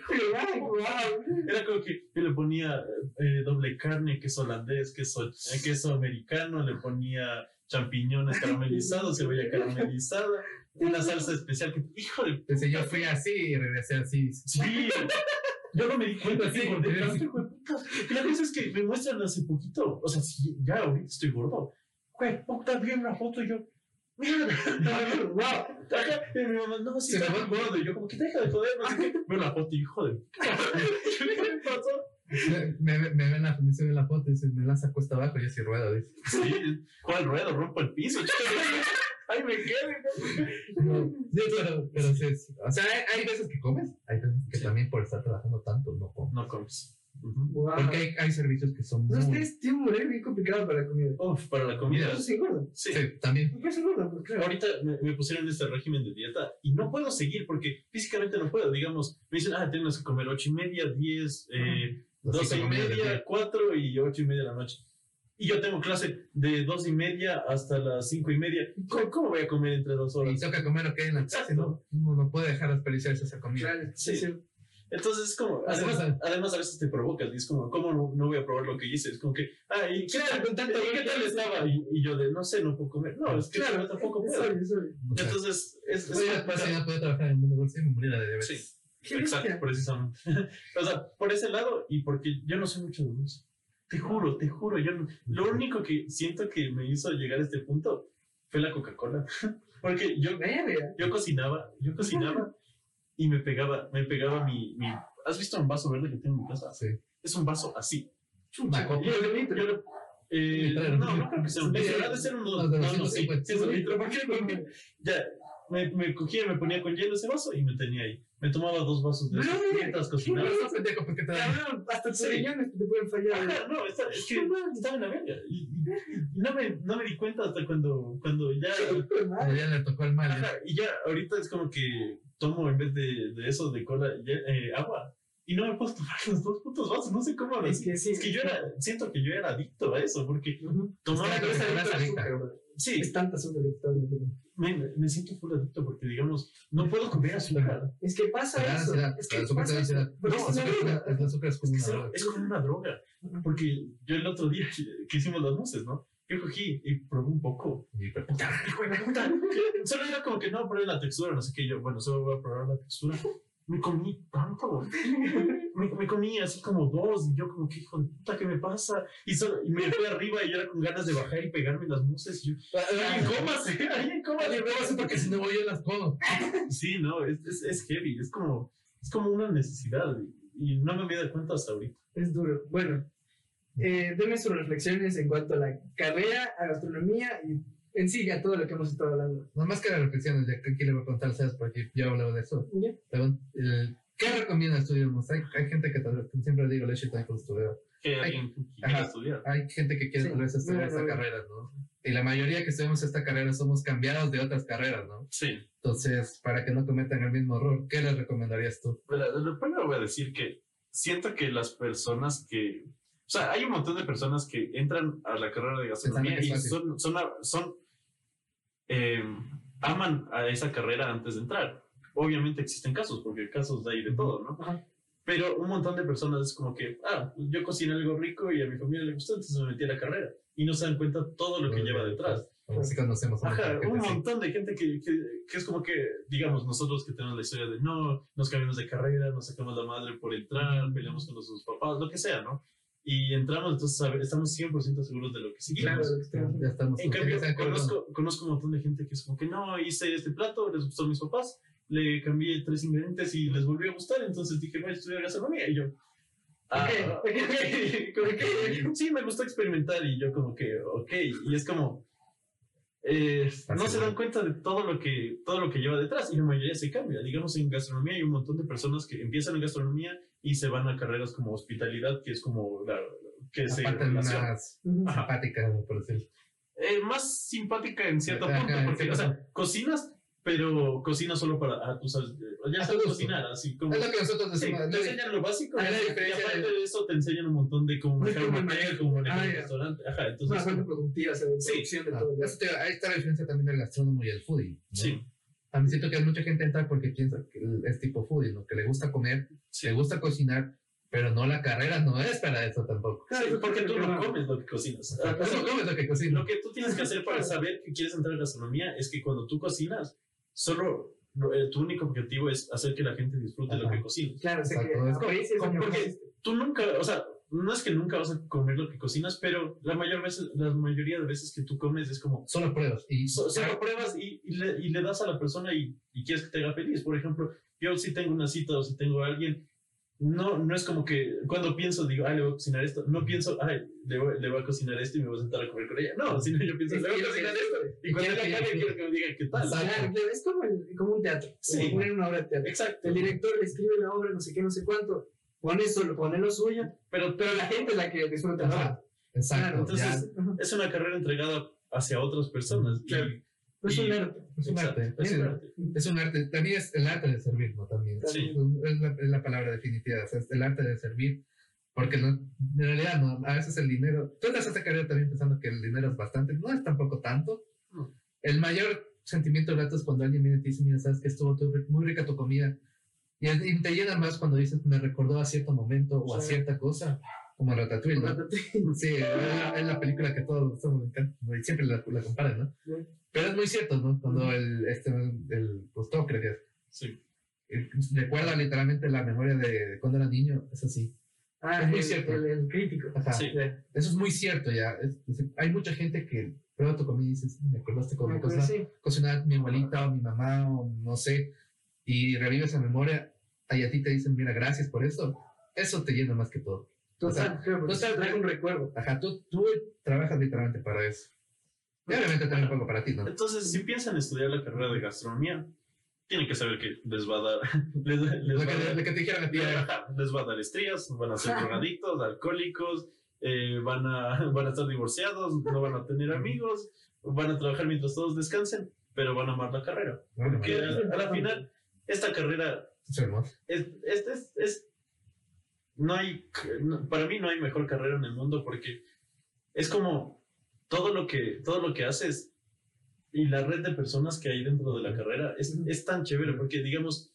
era como que yo le ponía eh, doble carne, queso holandés, queso, eh, queso americano, le ponía champiñones caramelizados, cebolla caramelizada, una salsa especial que, hijo de Entonces yo fui así y regresé así. Sí. Yo no me di cuenta Sí, que la cosa es que me muestran hace poquito, o sea, si ya ahorita estoy gordo. Güey, puta, vi una foto y yo, mierda, wow. Y mi mamá, no, si Se me muy gordo. Y yo, como que deja de joder, no sé qué. Veo la foto y hijo de. ¿Qué me pasó? Me, me, me ven la, dice, ven la foto y dice, me lanza cuesta abajo y yo sí ruedo. Dice. Sí, ¿cuál ruedo? Rompo el piso. Ay, me quedé. No, sí, pero, pero sí, sí. O sea, hay, hay veces que comes, hay veces que Sí. también por estar trabajando tanto no comes. No comes. Ujú. Wow. Porque hay, hay servicios que son No, muy... un horario bien complicado para la comida. Uf, para la comida. Eso sí, gordo. Sí. Sí, también. Pues claro. Ahorita me, me pusieron este régimen de dieta y no puedo seguir porque físicamente no puedo. Digamos, me dicen, ah, tienes que comer ocho y media, diez, eh, Las doce cinco y media, cuatro y ocho y media de la noche. Y yo tengo clase de dos y media hasta las cinco y media. ¿Cómo, cómo voy a comer entre dos Y horas? toca comer lo que hay en la casa, ¿no? Uno no puede dejar desperdiciarse esa comida. Claro, Sí. sí, sí. Entonces es como, además, además a veces te provocas y es como, ¿cómo no, no voy a probar lo que hice? Es como que, ah, ¿y qué tal, con tanto ¿y qué tal estaba? Y, y yo de, no sé, no puedo comer. No, es que Claro, yo tampoco puedo. O sea, Entonces, es, es Voy a, complicado. pues, ya poder trabajar en el mundo y me morir de diabetes. Sí. Exacto, precisamente. o sea, por ese lado y porque yo no soy mucho de dulce. Te juro, te juro, yo no- lo único que siento que me hizo llegar a este punto fue la Coca-Cola. porque yo, yo cocinaba, yo cocinaba y me pegaba, me pegaba mi, mi... ¿Has visto un vaso verde que tengo en mi casa? Sí. Es un vaso así. Una Yo- yo- yo- eh, no, no creo que sea un litro, ha de ser un no, no, no, sí, 250. sí, es un litro. ¿Por qué? Porque ya me, me cogía, me ponía con hielo ese vaso y me tenía ahí. Me tomaba dos vasos de esos mientras No, cocinaba. no, pendejo, porque te Cabrón, hasta tus riñones te pueden fallar. Ajá, no, está- es que estaba en la verga. Y, y- y no, me, no me di cuenta hasta cuando, cuando ya. cuando ya le tocó el mal. Ajá, y ya ahorita es como que tomo en vez de, de eso de cola ya, eh, agua. Y no me puedo tomar los dos putos vasos. No sé cómo Es que sí. Es que yo era, siento que yo era adicto a eso, porque tomaba. Es que es te adicto bro. Sí, Es tanta azúcar que. Me, me siento full adicto porque, digamos, no puedo comer azúcar. Es que pasa da eso. ansiedad. Es que te pasa eso. El es azúcar-. El azúcar es como Es, una que droga. es como una droga. Porque yo el otro día que hicimos las luces, ¿no? Yo cogí y probé un poco. Y- pero- Hijo de la puta. Solo era como que no, probé la textura, no sé qué. Yo, bueno, solo voy a probar la textura. Me comí tanto. Me, me comí así como dos. Y yo, como que hijo de puta, ¿qué me pasa? Y, solo, y me fui arriba y yo era con ganas de bajar y pegarme las muses. Y yo, ¡ay, cómase! ¡ay, cómase! Oye, ¿cómo haces? Porque si no voy yo las como. Sí, no, es, es, es heavy. Es como, es como una necesidad. Y, y no me había dado cuenta hasta ahorita. Es duro. Bueno, eh, deme sus reflexiones en cuanto a la carrera, a gastronomía y en sí a todo lo que hemos estado hablando. No más que las reflexiones, ya que aquí le voy a contar, ¿sabes? Porque yo hablaba de eso. ¿Ya? Pero, el- ¿Qué recomienda estudiar? Hay, hay gente que tal vez, siempre digo, leche también con estudiar. Que Ay, alguien que ajá. quiera estudiar. Hay gente que quiere Sí, tal vez estudiar bueno, esta bueno. carrera, ¿no? Y la mayoría que estudiamos esta carrera somos cambiados de otras carreras, ¿no? Sí. Entonces, para que no cometan el mismo error, ¿qué les recomendarías tú? Lo primero voy a decir que siento que las personas que. O sea, hay un montón de personas que entran a la carrera de gastronomía y son. son, son eh, aman a esa carrera antes de entrar. Obviamente existen casos, porque casos hay de todo, ¿no? Ajá. Pero un montón de personas es como que, ah, yo cocino algo rico y a mi familia le gustó, entonces me metí a la carrera. Y no se dan cuenta todo lo que lleva detrás. Así conocemos a Ajá, gente un montón de gente que, que, que es como que, digamos, nosotros que tenemos la historia de no, nos cambiamos de carrera, nos sacamos la madre por entrar, peleamos con nuestros papás, lo que sea, ¿no? Y entramos, entonces a ver, estamos 100% seguros de lo que Claro, que estoy Ya estamos. En cambio, conozco, conozco un montón de gente que es como que no, hice este plato, les gustó a mis papás, le cambié tres ingredientes y les volvió a gustar, entonces dije, voy a estudiar gastronomía. Y yo, ah, Ok, ok, ok, como que, sí, me gustó experimentar y yo como que, ok, y es como, eh, no se dan cuenta de todo lo que todo lo que lleva detrás y la mayoría se cambia. Digamos, en gastronomía hay un montón de personas que empiezan en gastronomía y se van a carreras como hospitalidad, que es como la que se Ujú. Ajá. simpática, por decirlo. Eh, más simpática en cierto Ajá, punto, porque, cierto o sea, cocinas, pero cocinas solo para, ah, tú sabes, eh, ya A sabes cocinar, así como... Es lo que nosotros Sí, decimos. te enseñan lo básico, la y diferencia aparte de- de eso te enseñan un montón de cómo manejar cómo un hotel, manejar. cómo manejar Ah, un restaurante, ajá, Una entonces... fuente productiva, o sea, de Sí. producción de Ah, todo. ahí está la diferencia también del gastrónomo y el foodie. ¿no? Sí, Mí siento que mucha gente entra porque piensa que es tipo foodie, ¿no? Que le gusta comer, sí. le gusta cocinar, pero no la carrera no es para eso tampoco. Sí, porque tú no comes lo que cocinas. Tú no comes lo que cocinas. Lo que tú tienes que hacer para saber que quieres entrar en gastronomía es que cuando tú cocinas, solo lo- eh, tu único objetivo es hacer que la gente disfrute lo Ajá. que cocinas. Claro, o sea que Exacto, es como- lo porque-. Tú nunca, o sea, no es que nunca vas a comer lo que cocinas, pero la mayor veces, la mayoría de veces que tú comes es como Solo pruebas. Y so- solo pruebas y, y le, y le das a la persona y, y quieres que te haga feliz. Por ejemplo, yo si tengo una cita o si tengo a alguien, no, no es como que cuando pienso, digo, ay, le voy a cocinar esto, no pienso, ay, le voy, le voy a cocinar esto y me voy a sentar a comer con ella. No, sino yo pienso, le voy a que- cocinar esto. Y cuando ella acabe, quiero que me diga qué tal. Claro, es como, el- como un teatro, Sí. como poner una obra de teatro. Exacto. El director le escribe la obra, no sé qué, no sé cuánto, pone solo, pone lo suyo, Pero, pero la gente es la que disfruta. Ajá, exacto. Claro, entonces- ya, es una carrera entregada hacia otras personas. y- Claro. No es un arte. es un arte. es Es, un arte. es un arte. También es el arte de servir, ¿no? También. Sí. Es la, es la palabra definitiva. O sea, es el arte de servir. Porque no, en realidad no, a veces el dinero. Tú entras a esta carrera también pensando que el dinero es bastante. No es tampoco tanto. No. El mayor sentimiento grato es cuando alguien viene y te dice, mira, sabes que estuvo tu- muy rica tu comida. Y, y te llena más cuando dices, me recordó a cierto momento o a cierta cosa. Como Ratatouille, ¿no? Sí, es la, es la película que todos todos nos encanta, ¿no? y siempre la, la comparan, ¿no? Sí. Pero es muy cierto, ¿no? Cuando el, este, el Gusto, creo que es, Sí. recuerda literalmente la memoria de, cuando era niño, es así. Ah, Es muy el, cierto. El, el crítico. Ajá. Sí. Eso es muy cierto ya. Es- es- hay mucha gente que prueba tu comida y dices, me acordaste Me cuando acuerdo, cocinaba, sí. cocinaba mi abuelita o mi mamá o no sé, y revive esa memoria, y a ti te dicen, mira, gracias por eso. Eso te llena más que todo. Total, te trae un recuerdo. Ajá, tú, tú trabajas literalmente para eso. Y obviamente también un poco para ti, ¿no? Entonces, si piensan estudiar la carrera de gastronomía, tienen que saber que les va a dar, les, les Lo va a que, dar lo que te dijeron a ti, eh, les va a dar estrías, van a ser drogadictos, alcohólicos, eh, van, a, van a estar divorciados, no van a tener amigos, van a trabajar mientras todos descansen, pero van a amar la carrera. bueno, Porque a, a la final, esta carrera es hermoso. es, es, es- es- no hay, para mí no hay mejor carrera en el mundo porque es como todo lo que, todo lo que haces y la red de personas que hay dentro de la carrera es, es tan chévere porque digamos,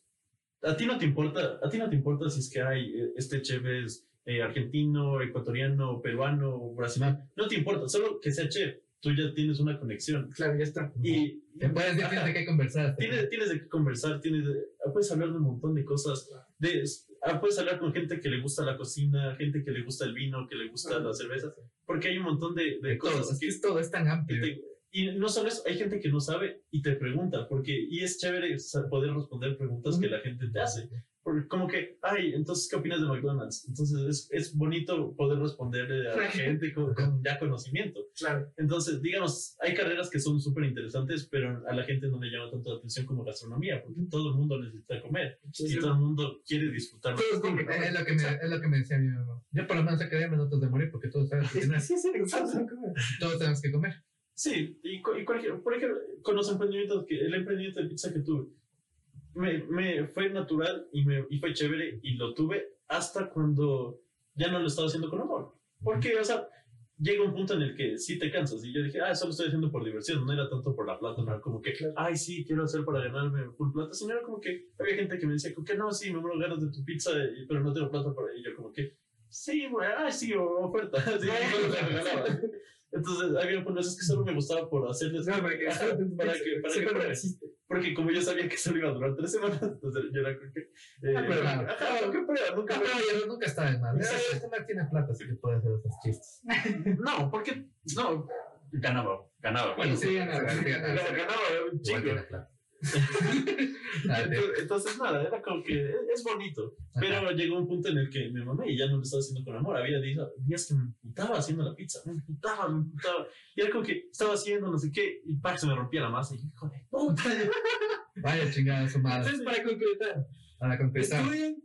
a ti no te importa, a ti no te importa si es que hay, eh, este chef es eh, argentino, ecuatoriano, peruano, brasileño, no te importa, solo que sea chef, tú ya tienes una conexión Claro, ya está. y Te puedes decir, de qué conversar. tienes, tienes de qué conversar, tienes de- puedes hablar de un montón de cosas. De, ah, puedes hablar con gente que le gusta la cocina, gente que le gusta el vino, que le gusta la cerveza, porque hay un montón de, de de todo, cosas es que es todo, es tan amplio. te- y no solo eso, hay gente que no sabe y te pregunta, porque y es chévere poder responder preguntas que la gente te hace. Porque como que, ay, entonces, ¿qué opinas de McDonald's? Entonces, es, es bonito poder responderle a la gente con, con ya conocimiento. Claro. Entonces, digamos, hay carreras que son súper interesantes, pero a la gente no le llama tanto la atención como gastronomía, porque todo el mundo necesita comer y todo el mundo quiere disfrutar. Tienen que Es comer. lo, que me, es lo que me decía mi mamá. Yo por lo menos sacaría minutos de morir porque todos saben que sí, sí, exacto. todos tenemos que comer. Sí, y, y cualquier, por ejemplo, con los emprendimientos, que, el emprendimiento de pizza que tuve, me, me fue natural y, me, y fue chévere y lo tuve hasta cuando ya no lo estaba haciendo con amor. Porque, o sea, llega un punto en el que sí te cansas. Y yo dije, ah, solo estoy haciendo por diversión, no era tanto por la plata, no era como que, ay, sí, quiero hacer para ganarme full plata, sino era como que había gente que me decía, como que no, sí, me muero ganas de tu pizza, pero no tengo plata para ello. Como que, sí, güey, ah, sí, oferta. Sí. Entonces, había veces que solo me gustaba por hacerles. No, para que para que, para que lo que. Porque como yo sabía que solo iba a durar tres semanas, entonces yo era como que. Eh, Ah, pero- ajá, nunca prueba, nunca No, pero nunca está de mal. Exacto. Man tiene plata, así que puede hacer esos chistes. No, porque. No, ganaba, ganaba. Bueno, sí, ganaba, un Entonces, nada, era como que es- bonito. Pero llegó un punto en el que me mamé y ya no lo estaba haciendo con amor. Había días, que me emputaba haciendo la pizza, me emputaba, me emputaba. Y era como que estaba haciendo no sé qué y ¡pac! se me rompía la masa. Y yo, hijo de puta. Vaya chingada su madre. Entonces, para concretar, Para compensar estudien.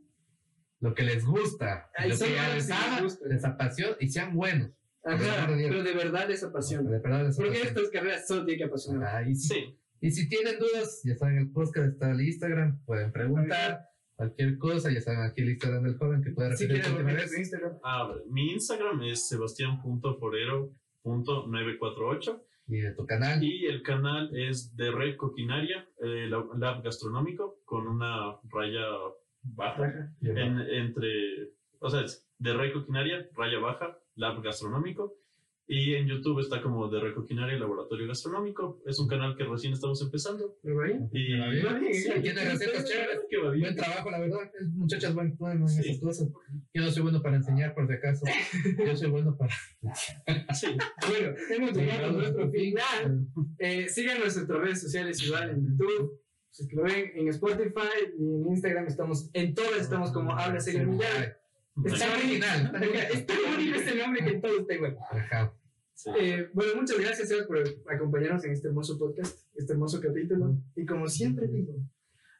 lo que les gusta, Ahí lo sí, que sí, les sí, les gusta. les apasiona y sean buenos. Ajá, Pero de verdad les apasiona. De verdad les Porque estas carreras solo tienen que apasionar. Ajá, y, si, Sí, y si tienen dudas, ya saben, el podcast está el Instagram, pueden preguntar cualquier cosa, ya saben aquí el Instagram del joven que puede Si repetir quieren a vez. Instagram. a ver, mi Instagram es sebastián.forero.948 Y de tu canal. y el canal es de Red Coquinaria, eh, lab gastronómico, con una raya baja. En- entre, o sea, es de Rey Coquinaria, raya baja, lab gastronómico. Y en YouTube está como de Rey Coquinaria, laboratorio gastronómico. Es un canal que recién estamos empezando. ¿Me va bien? Y Va bien. Va bien, Sí, tiene recetas chéveres. que va bien. Buen trabajo, la verdad. Muchachas, buen bueno en Sí. esas cosas. Yo no soy bueno para enseñar, por si acaso. Yo soy bueno para. Sí. Bueno, hemos llegado a nuestro final. Eh, sigan nuestras redes sociales igual en YouTube. Si es que lo ven en Spotify y en Instagram estamos, en todas estamos como Habla Serio Millán. Está original. Está bonito este nombre que en todo está igual. Ajá. Sí. Eh, bueno, muchas gracias Sebas, por acompañarnos en este hermoso podcast, este hermoso capítulo. Y como siempre digo,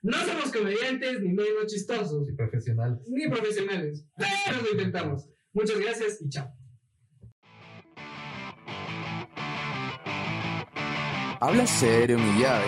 no somos comediantes, ni medio chistosos, Y profesional. ni profesionales, pero lo intentamos. Muchas gracias y chao. Habla serio, mi llave.